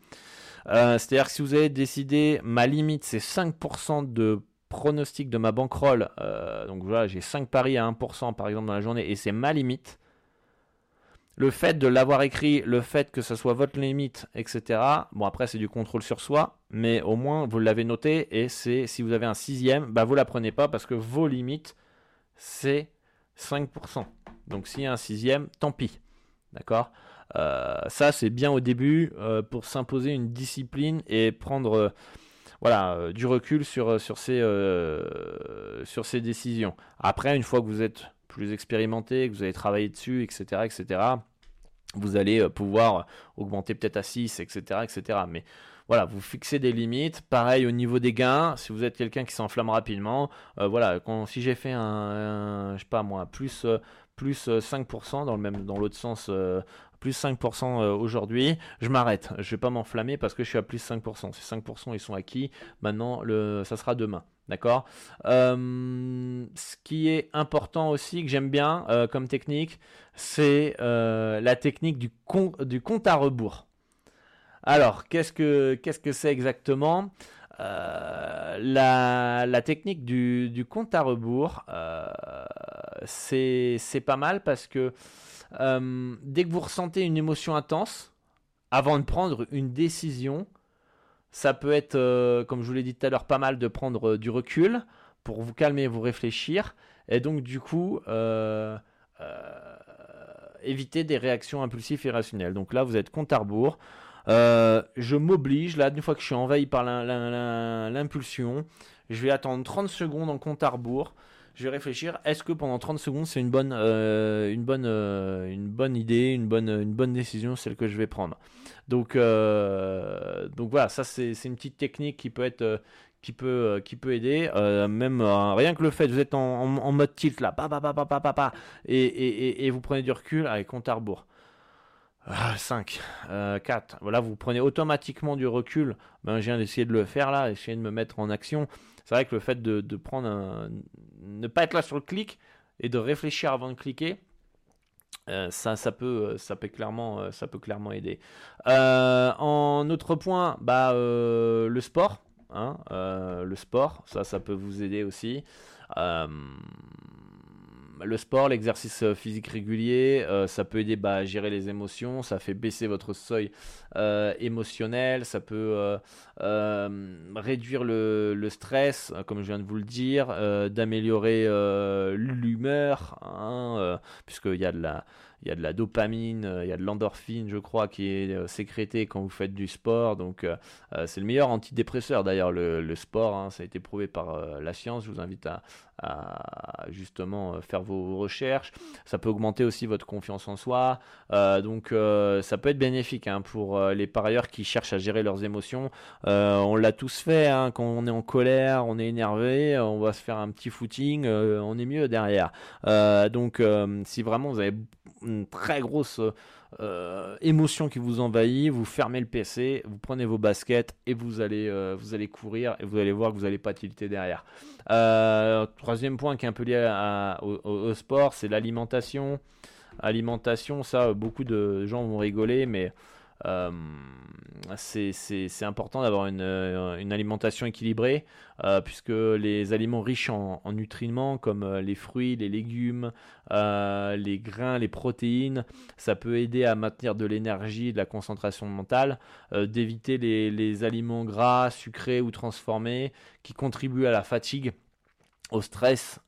C'est-à-dire que si vous avez décidé, ma limite c'est 5% de pronostic de ma bankroll, donc voilà, j'ai 5 paris à 1% par exemple dans la journée, et c'est ma limite, le fait de l'avoir écrit, le fait que ce soit votre limite, etc. Bon, après, c'est du contrôle sur soi, mais au moins, vous l'avez noté. Et c'est si vous avez un sixième, bah, vous la prenez pas parce que vos limites, c'est 5%. Donc, s'il y a un sixième, tant pis. D'accord? Euh, Ça, c'est bien au début euh, pour s'imposer une discipline et prendre. Euh, voilà, du recul sur, sur, sur ces décisions. Après, une fois que vous êtes plus expérimenté, que vous avez travaillé dessus, etc., etc., vous allez euh, pouvoir augmenter peut-être à 6, etc., etc. Mais voilà, vous fixez des limites. Pareil au niveau des gains, si vous êtes quelqu'un qui s'enflamme rapidement, euh, voilà, quand, si j'ai fait un, je sais pas moi, plus, euh, plus 5% dans le même, dans l'autre sens, plus 5% aujourd'hui, je m'arrête. Je vais pas m'enflammer parce que je suis à plus 5%. Ces 5% ils sont acquis. Maintenant, le, ça sera demain. D'accord euh, Ce qui est important aussi, que j'aime bien euh, comme technique, c'est euh, la technique du, compte à rebours. Alors, qu'est-ce que qu'est-ce que c'est exactement? La, la, technique du, du, compte à rebours, c'est pas mal parce que dès que vous ressentez une émotion intense, avant de prendre une décision, ça peut être, euh, comme je vous l'ai dit tout à l'heure, pas mal de prendre euh, du recul pour vous calmer, vous réfléchir, et donc du coup euh, éviter des réactions impulsives et irrationnelles. Donc là, vous êtes compte à rebours. je m'oblige, là, une fois que je suis envahi par l'impulsion, je vais attendre 30 secondes en compte à rebours je vais réfléchir. Est-ce que pendant 30 secondes, c'est une bonne, une une bonne idée, une bonne, une bonne décision, celle que je vais prendre? Donc, euh, donc voilà, ça c'est une petite technique qui peut euh, euh, aider. même rien que le fait, vous êtes en, mode tilt là, et, vous prenez du recul, avec compte à rebours. 5, 4. Voilà, vous prenez automatiquement du recul. Ben, viens d'essayer de le faire là, essayer de me mettre en action. C'est vrai que le fait de, ne pas être là sur le clic et de réfléchir avant de cliquer, euh, ça, ça peut, euh, ça peut clairement, euh, ça peut clairement aider. en autre point, bah, le sport, hein, le sport, ça, ça peut vous aider aussi le sport, l'exercice euh, physique régulier, euh, ça peut aider bah, à gérer les émotions, ça fait baisser votre seuil euh, émotionnel, ça peut réduire le, stress, comme je viens de vous le dire, d'améliorer l'humeur, hein, puisqu'il y a de la il y a de la dopamine, il y a de l'endorphine, je crois, qui est sécrétée quand vous faites du sport. Donc, c'est le meilleur antidépresseur. D'ailleurs, le, sport, hein, ça a été prouvé par la science. Je vous invite à, justement faire vos recherches. Ça peut augmenter aussi votre confiance en soi. donc, ça peut être bénéfique hein, pour les parieurs qui cherchent à gérer leurs émotions. on l'a tous fait. Hein, quand on est en colère, on est énervé, on va se faire un petit footing, on est mieux derrière. donc, si vraiment vous avez une très grosse euh, émotion qui vous envahit, vous fermez le PC, vous prenez vos baskets et vous allez, euh, vous allez courir et vous allez voir que vous n'allez pas tilter derrière. Euh, troisième point qui est un peu lié au, sport, c'est l'alimentation. Alimentation, ça, beaucoup de gens vont rigoler, mais euh, c'est important d'avoir une, euh, alimentation équilibrée, euh, puisque les aliments riches en, nutriments, comme les fruits, les légumes, les grains, les protéines, ça peut aider à maintenir de l'énergie, de la concentration mentale, d'éviter les aliments gras, sucrés ou transformés, qui contribuent à la fatigue au stress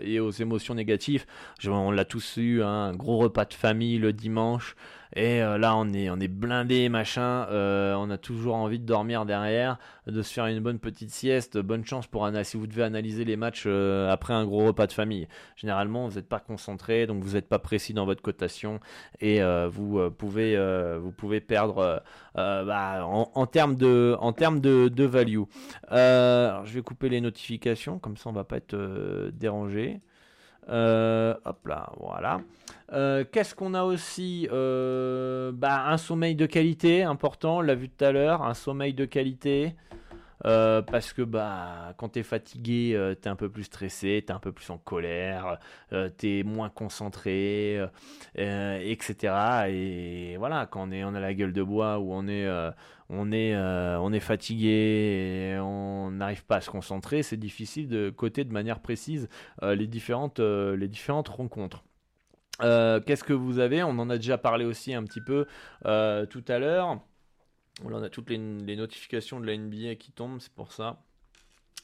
et aux émotions négatives. On l'a tous eu, hein, un gros repas de famille le dimanche, et euh, là, on est, on est blindé, machin. Euh, on a toujours envie de dormir derrière, de se faire une bonne petite sieste. Bonne chance pour si vous devez analyser les matchs euh, après un gros repas de famille. Généralement, vous n'êtes pas concentré, donc vous n'êtes pas précis dans votre cotation et vous pouvez, vous pouvez perdre bah, en, termes de, en termes de value. je vais couper les notifications, comme ça on va pas être dérangé. hop là, voilà. Euh, qu'est-ce qu'on a aussi euh, bah, Un sommeil de qualité important, on l'a vu tout à l'heure, un sommeil de qualité. Parce que bah, quand tu es fatigué, tu es un peu plus stressé, tu es un peu plus en colère, tu es moins concentré, etc. Et voilà, quand on, est, on a la gueule de bois ou on est on est, fatigué et on n'arrive pas à se concentrer, c'est difficile de coter de manière précise les, différentes, les différentes rencontres. Euh, qu'est-ce que vous avez? On en a déjà parlé aussi un petit peu euh, tout à l'heure. On a toutes les, notifications de la NBA qui tombent, c'est pour ça.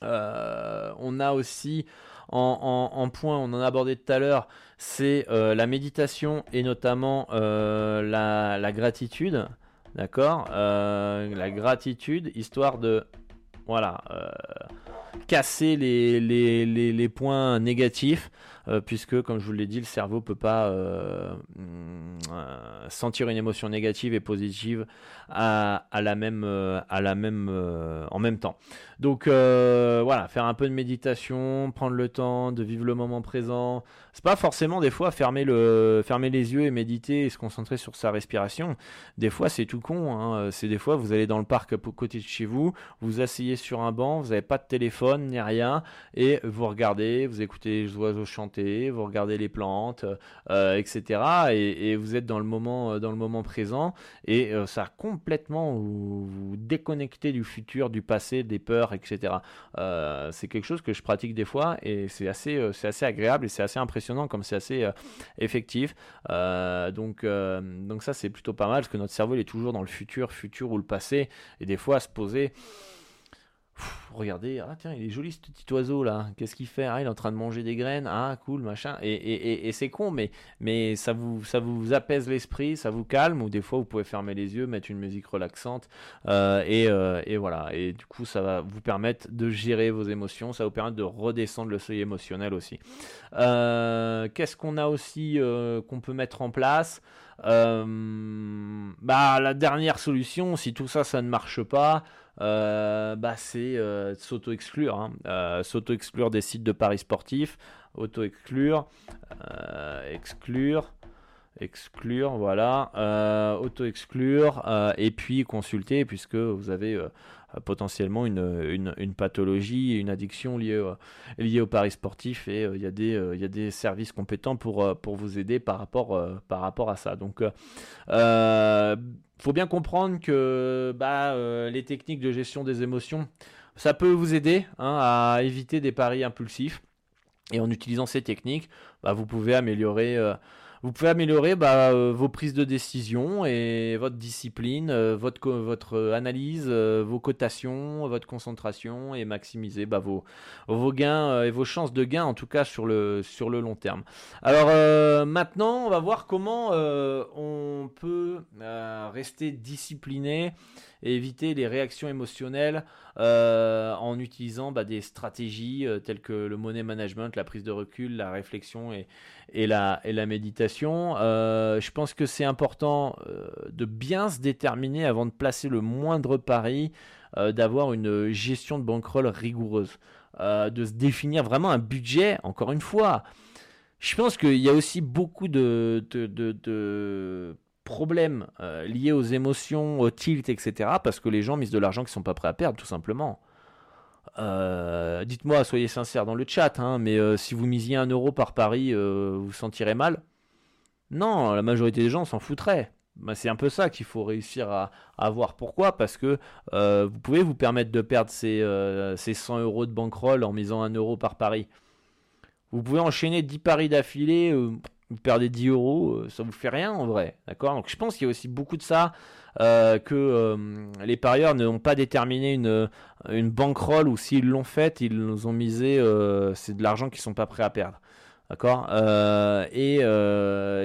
Euh, on a aussi en, point, on en a abordé tout à l'heure, c'est la méditation et notamment la, gratitude. D'accord La gratitude, histoire de voilà, casser les, points négatifs. Euh, puisque, comme je vous l'ai dit, le cerveau peut pas euh, euh, sentir une émotion négative et positive à, la même, à la même, en même temps. Donc voilà, faire un peu de méditation, prendre le temps de vivre le moment présent. C'est pas forcément des fois fermer, le, fermer les yeux et méditer et se concentrer sur sa respiration. Des fois, c'est tout con. Hein. C'est des fois, vous allez dans le parc à côté de chez vous, vous asseyez sur un banc, vous n'avez pas de téléphone ni rien, et vous regardez, vous écoutez les oiseaux chanter vous regardez les plantes, euh, etc. Et, vous êtes dans le moment, euh, dans le moment présent et euh, ça complètement vous, vous déconnecter du futur, du passé, des peurs, etc. c'est quelque chose que je pratique des fois et c'est assez, c'est assez agréable et c'est assez impressionnant comme c'est assez effectif. donc, donc ça c'est plutôt pas mal parce que notre cerveau il est toujours dans le futur, futur ou le passé et des fois se poser regardez, ah il est joli ce petit oiseau là, qu'est-ce qu'il fait Ah, il est en train de manger des graines, ah cool, machin. Et, c'est con, mais, ça, vous, apaise l'esprit, ça vous calme, ou des fois vous pouvez fermer les yeux, mettre une musique relaxante, euh, euh, et, voilà. Et du coup, ça va vous permettre de gérer vos émotions, ça vous permettre de redescendre le seuil émotionnel aussi. Euh, qu'est-ce qu'on a aussi qu'on peut mettre en place? Bah, la dernière solution, si tout ça, ne marche pas, euh, bah, c'est euh, s'auto-exclure. Hein. Euh, s'auto-exclure des sites de paris sportifs, auto-exclure, exclure, exclure, voilà, auto-exclure, et puis consulter, puisque vous avez potentiellement une, une, pathologie, une addiction liée, liée au paris sportif, et il y, a des, y a des services compétents pour, pour vous aider par rapport, par rapport à ça. Donc, faut bien comprendre que bah, euh, les techniques de gestion des émotions, ça peut vous aider hein, à éviter des paris impulsifs. Et en utilisant ces techniques, bah, vous pouvez améliorer euh, vous pouvez améliorer bah, euh, vos prises de décision et votre discipline, euh, votre, votre analyse, euh, vos cotations, votre concentration et maximiser bah, vos, vos gains et vos chances de gain en tout cas sur le, sur le long terme. Alors maintenant, on va voir comment on peut rester discipliné et éviter les réactions émotionnelles en utilisant bah, des stratégies telles que le money management, la prise de recul, la réflexion et, la, et la méditation. Euh, je pense que c'est important euh, de bien se déterminer avant de placer le moindre pari, euh, d'avoir une gestion de bankroll rigoureuse, de se définir vraiment un budget, encore une fois. Je pense qu'il y a aussi beaucoup de, problèmes liés aux émotions, au tilt, etc. Parce que les gens misent de l'argent qu'ils ne sont pas prêts à perdre, tout simplement. Euh, dites-moi, soyez sincères dans le chat, hein, mais euh, si vous misiez un euro par pari, euh, vous vous sentirez mal? Non, la majorité des gens s'en foutraient. Bah, c'est un peu ça qu'il faut réussir à, voir. Pourquoi? Parce que vous pouvez vous permettre de perdre ces, ces 100 euros de bankroll en misant un euro par pari. Vous pouvez enchaîner 10 paris d'affilée, vous perdez 10 euros, ça vous fait rien en vrai. D'accord? Donc je pense qu'il y a aussi beaucoup de ça. Euh, que euh, les parieurs n'ont pas déterminé une, une bankroll ou s'ils l'ont fait, ils nous ont misé, euh, c'est de l'argent qu'ils sont pas prêts à perdre. D'accord? Et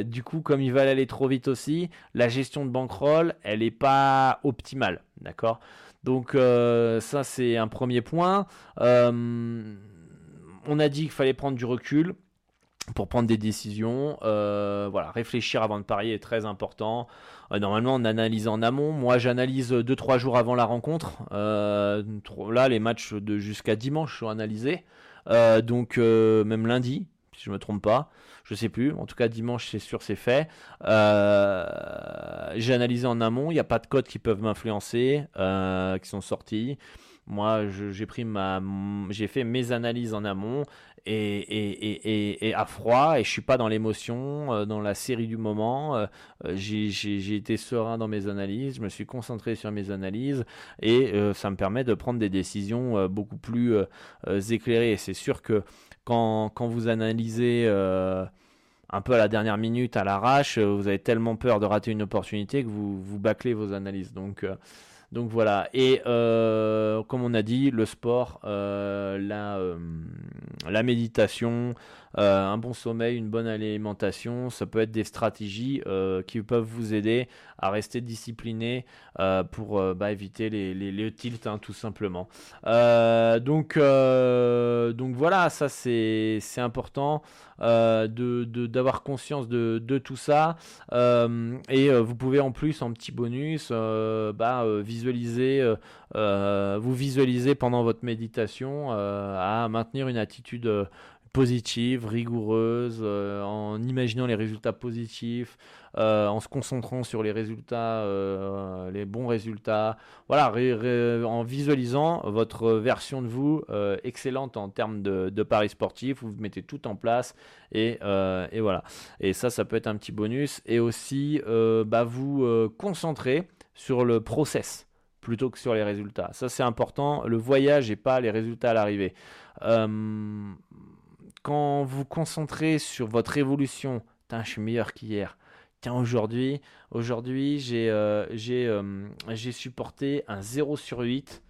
du coup, comme ils veulent aller trop vite aussi, la gestion de bankroll, elle n'est pas optimale. D'accord? Donc ça, c'est un premier point. on a dit qu'il fallait prendre du recul pour prendre des décisions. Euh, réfléchir avant de parier est très important. Euh, normalement, on analyse en amont. Moi, j'analyse 2-3 jours avant la rencontre. Euh, là, les matchs de jusqu'à dimanche sont analysés. donc, même lundi, si je me trompe pas. Je sais plus. En tout cas, dimanche, c'est sûr, c'est fait. J'ai analysé en amont. Il n'y a pas de codes qui peuvent m'influencer, qui sont sortis. Moi, j'ai fait mes analyses en amont et, et, et, à froid et je suis pas dans l'émotion, euh, dans la série du moment. Euh, j'ai été serein dans mes analyses, je me suis concentré sur mes analyses et euh, ça me permet de prendre des décisions beaucoup plus éclairées. C'est sûr que quand, quand vous analysez un peu à la dernière minute, à l'arrache, vous avez tellement peur de rater une opportunité que vous, vous bâclez vos analyses. Donc donc voilà. Et euh, comme on a dit, le sport, euh, euh, la, méditation, un bon sommeil, une bonne alimentation, ça peut être des stratégies qui peuvent vous aider à rester discipliné pour bah, éviter les, les, tilts, hein, tout simplement. donc, voilà, ça c'est important. Euh, de d'avoir conscience de, tout ça. Euh, et euh, vous pouvez en plus, en petit bonus, bah, visualiser, vous visualiser pendant votre méditation à maintenir une attitude positive, rigoureuse, euh, en imaginant les résultats positifs, euh, en se concentrant sur les résultats, euh, les bons résultats. Voilà, en visualisant votre version de vous excellente en termes de, paris sportifs, vous mettez tout en place et, et, voilà. Et ça, ça peut être un petit bonus. Et aussi, bah, vous concentrer sur le process plutôt que sur les résultats. Ça, c'est important. Le voyage et pas les résultats à l'arrivée quand vous concentrez sur votre évolution, je suis meilleur qu'hier. Tiens, aujourd'hui, aujourd'hui j'ai euh, euh, supporté un 0 sur 8.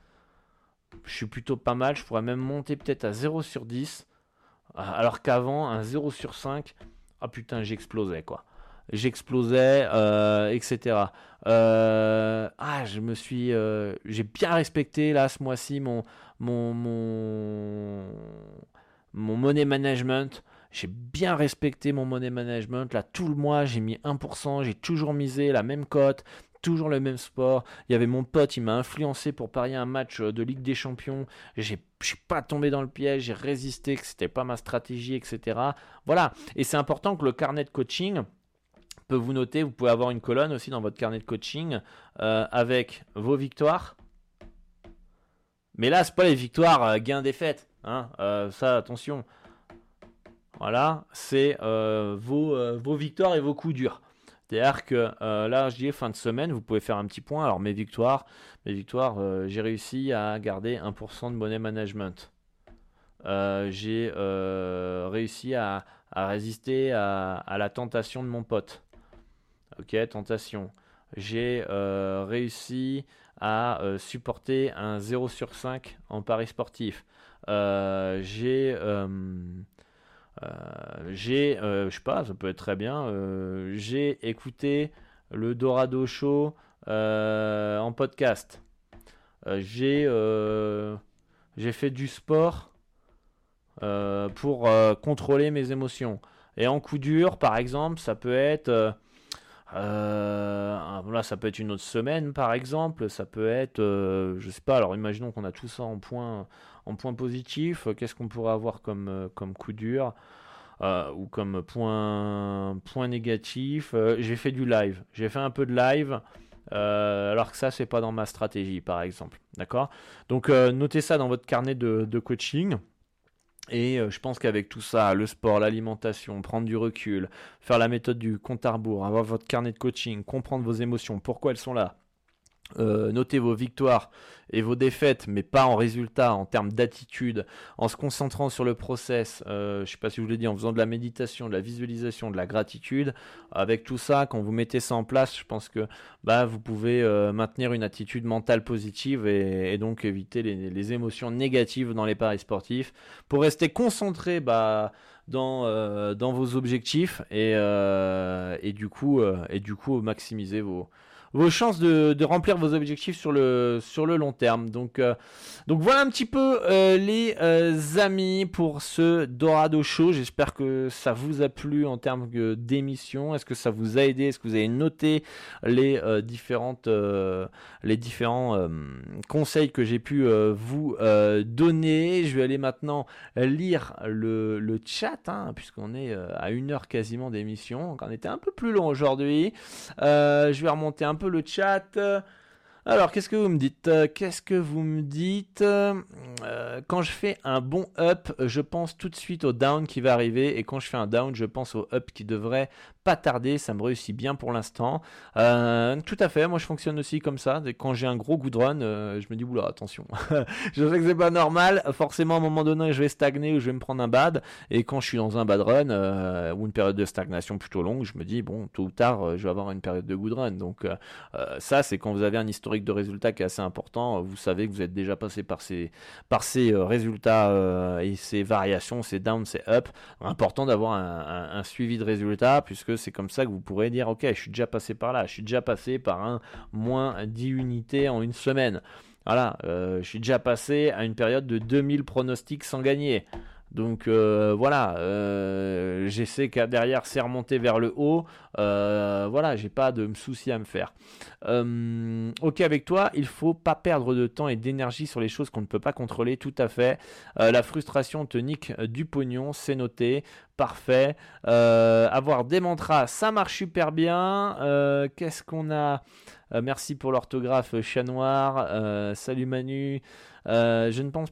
Je suis plutôt pas mal. Je pourrais même monter peut-être à 0 sur 10. Alors qu'avant, un 0 sur 5, ah putain, j'explosais quoi. J'explosais, euh, etc. ah, je me suis. j'ai bien respecté là ce mois-ci mon, mon money management. J'ai bien respecté mon money management. Là, tout le mois, j'ai mis 1%. J'ai toujours misé la même cote, toujours le même sport. Il y avait mon pote, il m'a influencé pour parier un match de Ligue des Champions. J'ai suis pas tombé dans le piège, j'ai résisté, que c'était pas ma stratégie, etc. Voilà. Et c'est important que le carnet de coaching peut vous noter. Vous pouvez avoir une colonne aussi dans votre carnet de coaching euh, avec vos victoires. Mais là, c'est pas les victoires euh, gain-défaite. Hein, euh, ça, attention. Voilà, c'est euh, vos, euh, vos, victoires et vos coups durs. C'est-à-dire que là, je dis fin de semaine, vous pouvez faire un petit point. Alors, mes victoires, mes victoires j'ai réussi à garder 1% de money management. j'ai réussi à, résister à, à, la tentation de mon pote. Ok, tentation. J'ai réussi à supporter un 0 sur 5 en paris sportif. Euh, j'ai euh, euh, j'ai, je sais pas, ça peut être très bien. j'ai écouté le Dorado Show en podcast. j'ai j'ai fait du sport pour contrôler mes émotions. Et en coup dur, par exemple, ça peut être là, ça peut être une autre semaine, par exemple. Ça peut être, je sais pas. Alors, imaginons qu'on a tout ça en point, en point positif, euh, qu'est-ce qu'on pourrait avoir comme, euh, coup dur euh, ou comme point, point négatif J'ai fait du live. J'ai fait un peu de live. alors que ça, c'est pas dans ma stratégie, par exemple. D'accord? Donc, notez ça dans votre carnet de, de coaching. Et je pense qu'avec tout ça, le sport, l'alimentation, prendre du recul, faire la méthode du compte à rebours, avoir votre carnet de coaching, comprendre vos émotions, pourquoi elles sont là, euh, notez vos victoires et vos défaites, mais pas en résultat, en termes d'attitude, en se concentrant sur le process, euh, je ne sais pas si je vous l'ai dit, en faisant de la méditation, de la visualisation, de la gratitude. Avec tout ça, quand vous mettez ça en place, je pense que bah, vous pouvez euh, maintenir une attitude mentale positive et, donc éviter les, émotions négatives dans les paris sportifs pour rester concentré bah, dans, vos objectifs et, du coup, et du coup maximiser vos vos chances de, remplir vos objectifs sur le, sur le long terme. Donc, euh, donc voilà un petit peu euh, les euh, amis pour ce Dorado Show. J'espère que ça vous a plu en termes d'émission. Est-ce que ça vous a aidé? Est-ce que vous avez noté les différentes les différents conseils que j'ai pu vous donner? Je vais aller maintenant lire le, le chat, hein, puisqu'on est à une heure quasiment d'émission. On était un peu plus long aujourd'hui. je vais remonter un peu le chat. Alors, qu'est-ce que vous me dites? Qu'est-ce que vous me dites? Euh, Quand je fais un bon up, je pense tout de suite au down qui va arriver. Et quand je fais un down, je pense au up qui devrait pas tarder. Ça me réussit bien pour l'instant. Euh, tout à fait. Moi, je fonctionne aussi comme ça. Quand j'ai un gros good run, je me dis, oula, attention. je sais que c'est pas normal. Forcément, à un moment donné, je vais stagner ou je vais me prendre un bad. Et quand je suis dans un bad run ou une période de stagnation plutôt longue, je me dis, bon, tôt ou tard, je vais avoir une période de good run. Donc, ça, c'est quand vous avez un historique de résultats qui est assez important. Vous savez que vous êtes déjà passé par ces, par ces euh, résultats euh, et ces variations, ces downs, ces up. Important d'avoir un, suivi de résultats puisque c'est comme ça que vous pourrez dire ok, je suis déjà passé par là, je suis déjà passé par un moins 10 unités en une semaine. Voilà, euh, je suis déjà passé à une période de 2000 pronostics sans gagner. Donc euh, voilà, euh, j'essaie que derrière c'est remonté vers le haut. Euh, voilà, j'ai pas de souci à me faire. ok avec toi, il faut pas perdre de temps et d'énergie sur les choses qu'on ne peut pas contrôler. Tout à fait. la frustration te nique du pognon, c'est noté. Parfait. avoir des mantras, ça marche super bien. Qu'est-ce qu'on a? Merci pour l'orthographe, chat noir. salut Manu. Je ne pense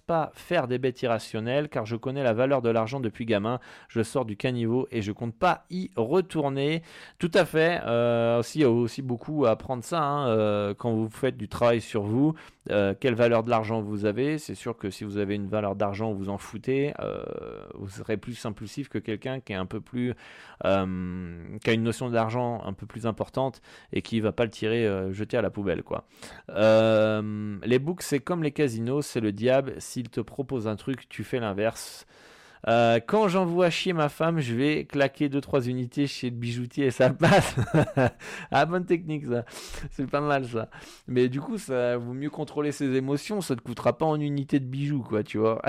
pas faire des bêtes ne irrationnelles car je connais la valeur de l'argent depuis gamin. Je sors du caniveau et je compte pas y retourner. Tout à fait. Euh, aussi, il y a aussi beaucoup à apprendre ça hein, euh, quand vous faites du travail sur vous. Euh, quelle valeur de l'argent vous avez? C'est sûr que si vous avez une valeur d'argent, vous en foutez. vous serez plus impulsif que quelqu'un qui est un peu plus, qui a une notion d'argent un peu plus importante et qui va pas le tirer, jeter à la poubelle, quoi. Euh, les books, c'est comme les casinos, c'est le diable. S'il te propose un truc, tu fais l'inverse. Euh, quand j'envoie chier ma femme, je vais claquer 2-3 unités chez le bijoutier et ça passe. ah, bonne technique ça. C'est pas mal ça. Mais du coup, ça vaut mieux contrôler ses émotions. Ça te coûtera pas en unité de bijoux, quoi, tu vois.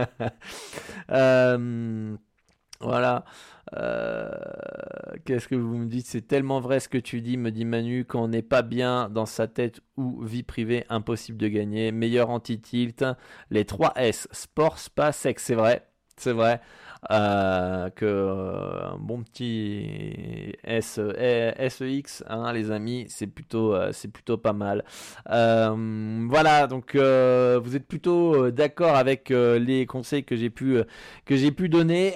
euh, voilà. Euh, qu'est-ce que vous me dites? C'est tellement vrai ce que tu dis, me dit Manu, quand on n'est pas bien dans sa tête ou vie privée, impossible de gagner. Meilleur anti-tilt. Les 3 S, sport, spa, sexe, c'est vrai. C'est vrai. Euh, que euh, un bon petit SEX, hein, les amis, c'est plutôt, euh, c'est plutôt pas mal. voilà, donc vous êtes plutôt d'accord avec les conseils que j'ai pu, que j'ai pu donner.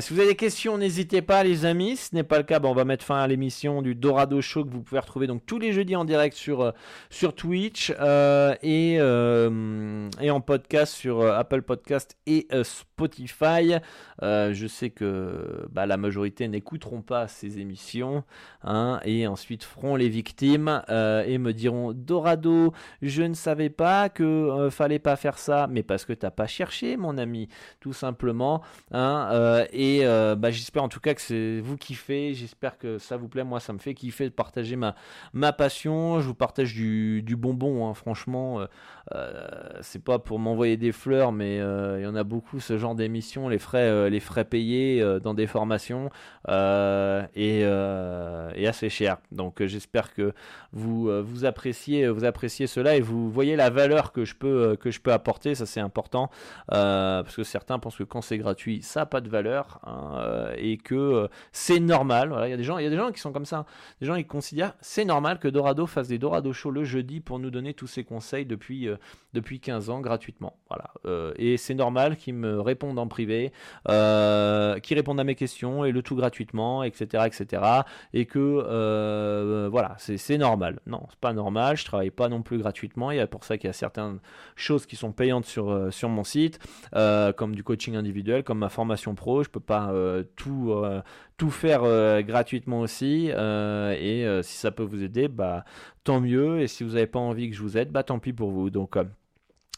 si vous avez des questions, n'hésitez pas, les amis. Ce n'est pas le cas, on va mettre fin à l'émission du Dorado Show que vous pouvez retrouver donc tous les jeudis en direct sur, sur Twitch et, et en podcast sur Apple Podcast et Spotify. Euh, je sais que bah, la majorité n'écouteront pas ces émissions hein, et ensuite feront les victimes euh, et me diront Dorado, je ne savais pas que euh, fallait pas faire ça, mais parce que t'as pas cherché, mon ami, tout simplement. Hein, et bah, j'espère en tout cas que c'est vous kiffez. J'espère que ça vous plaît. Moi, ça me fait kiffer de partager ma passion. Je vous partage du, bonbon, hein, franchement. c'est pas pour m'envoyer des fleurs, mais il y en a beaucoup ce genre d'émissions. Les frais les frais payés euh, dans des formations euh, euh, et, assez cher. Donc j'espère que vous, vous, appréciez, vous appréciez cela et vous voyez la valeur que je peux, que je peux apporter. Ça c'est important parce que certains pensent que quand c'est gratuit, ça n'a pas de valeur hein, et que c'est normal. Il y a des gens, qui sont comme ça. Des gens qui considèrent c'est normal que Dorado fasse des Dorado Show le jeudi pour nous donner tous ses conseils depuis depuis 15 ans gratuitement. Et c'est normal qu'ils me répondent en privé. Euh, qui répondent à mes questions et le tout gratuitement, etc., etc. Et que euh, voilà, c'est normal. Non, c'est pas normal. Je travaille pas non plus gratuitement. Il y a pour ça qu'il y a certaines choses qui sont payantes sur euh, sur mon site, comme du coaching individuel, comme ma formation pro. Je peux pas tout tout faire gratuitement aussi. et si ça peut vous aider, bah tant mieux. Et si vous n'avez pas envie que je vous aide, bah tant pis pour vous. Donc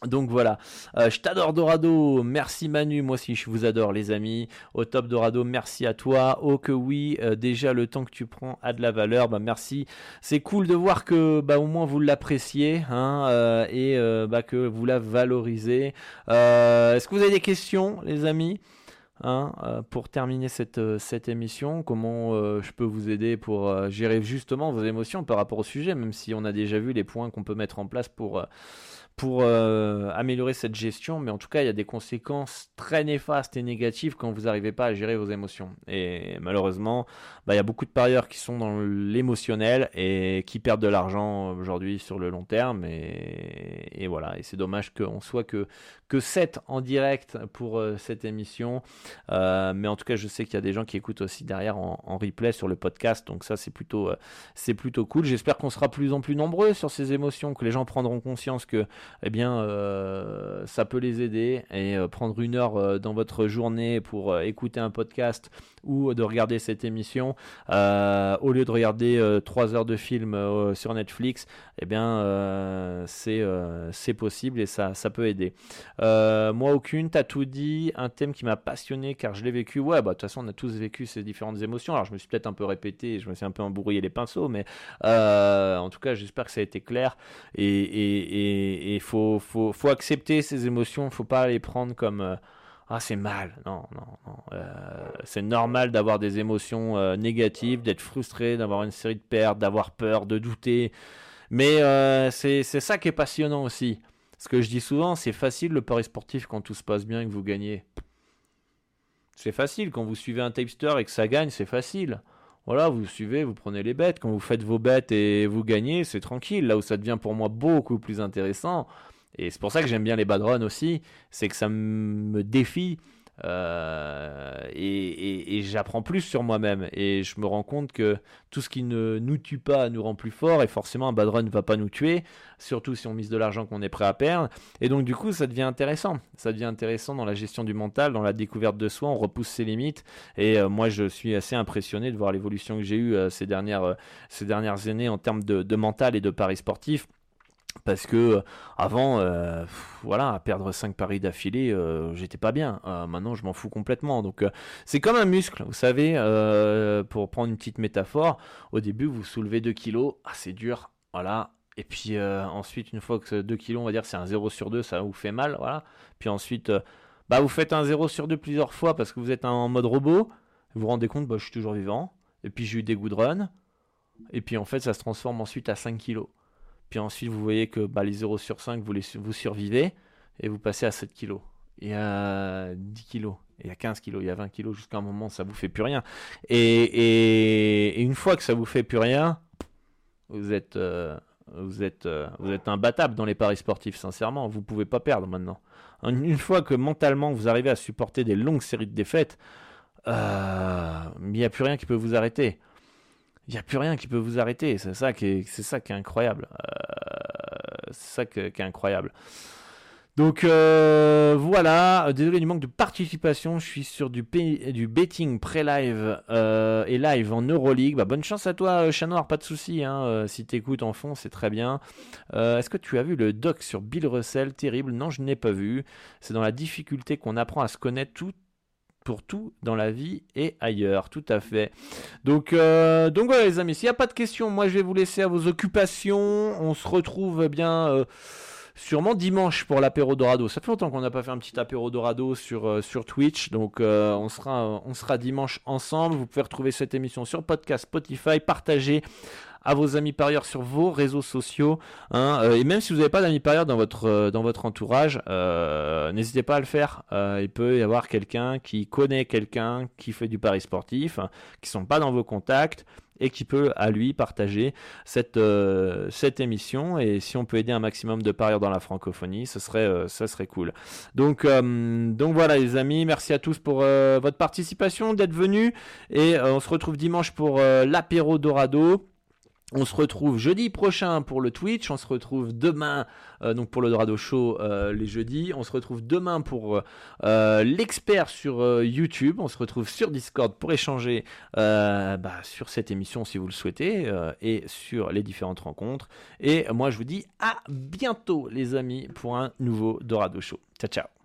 donc voilà, euh, je t'adore Dorado, merci Manu, moi aussi je vous adore les amis, au top Dorado, merci à toi, oh que oui, euh, déjà le temps que tu prends a de la valeur, bah merci, c'est cool de voir que bah au moins vous l'appréciez hein, euh, et bah que vous la valorisez. Est-ce que vous avez des questions les amis hein, pour terminer cette, cette émission? Comment je peux vous aider pour gérer justement vos émotions par rapport au sujet, même si on a déjà vu les points qu'on peut mettre en place pour pour euh, améliorer cette gestion, mais en tout cas, il y a des conséquences très néfastes et négatives quand vous n'arrivez pas à gérer vos émotions. Et malheureusement, bah, il y a beaucoup de parieurs qui sont dans l'émotionnel et qui perdent de l'argent aujourd'hui sur le long terme. Et, voilà, et c'est dommage qu'on soit que, que 7 en direct pour euh, cette émission. Euh, mais en tout cas, je sais qu'il y a des gens qui écoutent aussi derrière en, replay sur le podcast, donc ça, c'est plutôt, c'est plutôt cool. J'espère qu'on sera plus en plus nombreux sur ces émotions, que les gens prendront conscience que eh bien, euh, ça peut les aider. Et euh, prendre une heure euh, dans votre journée pour écouter un podcast ou de regarder cette émission, au lieu de regarder trois heures de film sur Netflix, eh bien, c'est possible et ça, ça peut aider. moi, aucune, t'as tout dit. Un thème qui m'a passionné car je l'ai vécu. Ouais, bah, de toute façon, on a tous vécu ces différentes émotions. Alors, je me suis peut-être un peu répété, je me suis un peu embrouillé les pinceaux, mais en tout cas, j'espère que ça a été clair. Et faut, faut, faut accepter ces émotions, faut pas les prendre comme euh, ah c'est mal. Non, non, non. Euh, c'est normal d'avoir des émotions euh, négatives, d'être frustré, d'avoir une série de pertes, d'avoir peur, de douter. Mais c'est ça qui est passionnant aussi. Ce que je dis souvent, c'est facile le pari sportif quand tout se passe bien et que vous gagnez. C'est facile quand vous suivez un tapster et que ça gagne, c'est facile. Voilà, vous suivez, vous prenez les bêtes. Quand vous faites vos bêtes et vous gagnez, c'est tranquille. Là où ça devient pour moi beaucoup plus intéressant, et c'est pour ça que j'aime bien les bad runs aussi, c'est que ça me défie euh, et, j'apprends plus sur moi-même. Et je me rends compte que tout ce qui ne nous tue pas nous rend plus fort et forcément un bad run ne va pas nous tuer, surtout si on mise de l'argent qu'on est prêt à perdre. Et donc du coup ça devient intéressant, ça devient intéressant dans la gestion du mental, dans la découverte de soi, on repousse ses limites. Et euh, moi je suis assez impressionné de voir l'évolution que j'ai eue euh, ces, dernières, ces dernières années en termes de, de mental et de paris sportifs parce que euh, avant euh, voilà perdre 5 paris d'affilée euh, j'étais pas bien. Maintenant je m'en fous complètement. Donc c'est comme un muscle vous savez pour prendre une petite métaphore au début vous soulevez 2 kilos ah c'est dur voilà. Et puis ensuite une fois que 2 kilos on va dire c'est un 0 sur 2 ça vous fait mal voilà. Puis ensuite bah vous faites un 0 sur 2 plusieurs fois parce que vous êtes en mode robot. Vous vous rendez compte bah je suis toujours vivant. Et puis j'ai eu des run et puis en fait ça se transforme ensuite à 5 kilos puis ensuite, vous voyez que bah, les 0 sur 5, vous, les, vous survivez et vous passez à 7 kilos. Il y a 10 kilos, il y a 15 kilos, il y a 20 kilos, jusqu'à un moment, ça vous fait plus rien. Et, une fois que ça vous fait plus rien, vous êtes, euh, vous êtes, euh, vous êtes imbattable dans les paris sportifs, sincèrement. Vous pouvez pas perdre maintenant. Une fois que mentalement vous arrivez à supporter des longues séries de défaites, euh, il n'y a plus rien qui peut vous arrêter il n'y a plus rien qui peut vous arrêter. C'est ça qui est, incroyable. Euh, c'est ça qui est incroyable. Donc euh, voilà, désolé du manque de participation, je suis sur du, betting pré-live euh, et live en Euroleague. Bah, bonne chance à toi Chanoir, pas de souci, hein, si t'écoutes en fond c'est très bien. Est-ce que tu as vu le doc sur Bill Russell? Terrible, non je n'ai pas vu. C'est dans la difficulté qu'on apprend à se connaître tout pour tout dans la vie et ailleurs, tout à fait. Donc, euh, donc voilà les amis, s'il n'y a pas de questions, moi je vais vous laisser à vos occupations. On se retrouve eh bien euh, sûrement dimanche pour l'apéro Dorado. Ça fait longtemps qu'on n'a pas fait un petit apéro Dorado sur, euh, Twitch, donc on, sera, on sera dimanche ensemble. Vous pouvez retrouver cette émission sur podcast, Spotify, partager à vos amis parieurs sur vos réseaux sociaux. Hein, euh, et même si vous n'avez pas d'amis parieurs dans votre, euh, dans votre entourage, euh, n'hésitez pas à le faire. il peut y avoir quelqu'un qui connaît quelqu'un qui fait du pari sportif, hein, qui sont pas dans vos contacts et qui peut à lui partager cette, cette émission. Et si on peut aider un maximum de parieurs dans la francophonie, ce serait, ça serait cool. Donc, donc voilà les amis, merci à tous pour votre participation, d'être venus. Et on se retrouve dimanche pour l'apéro Dorado. On se retrouve jeudi prochain pour le Twitch, on se retrouve demain euh, pour le Dorado Show euh, les jeudis, on se retrouve demain pour euh, l'expert sur YouTube, on se retrouve sur Discord pour échanger bah, sur cette émission si vous le souhaitez et sur les différentes rencontres. Et moi je vous dis à bientôt les amis pour un nouveau Dorado Show. Ciao ciao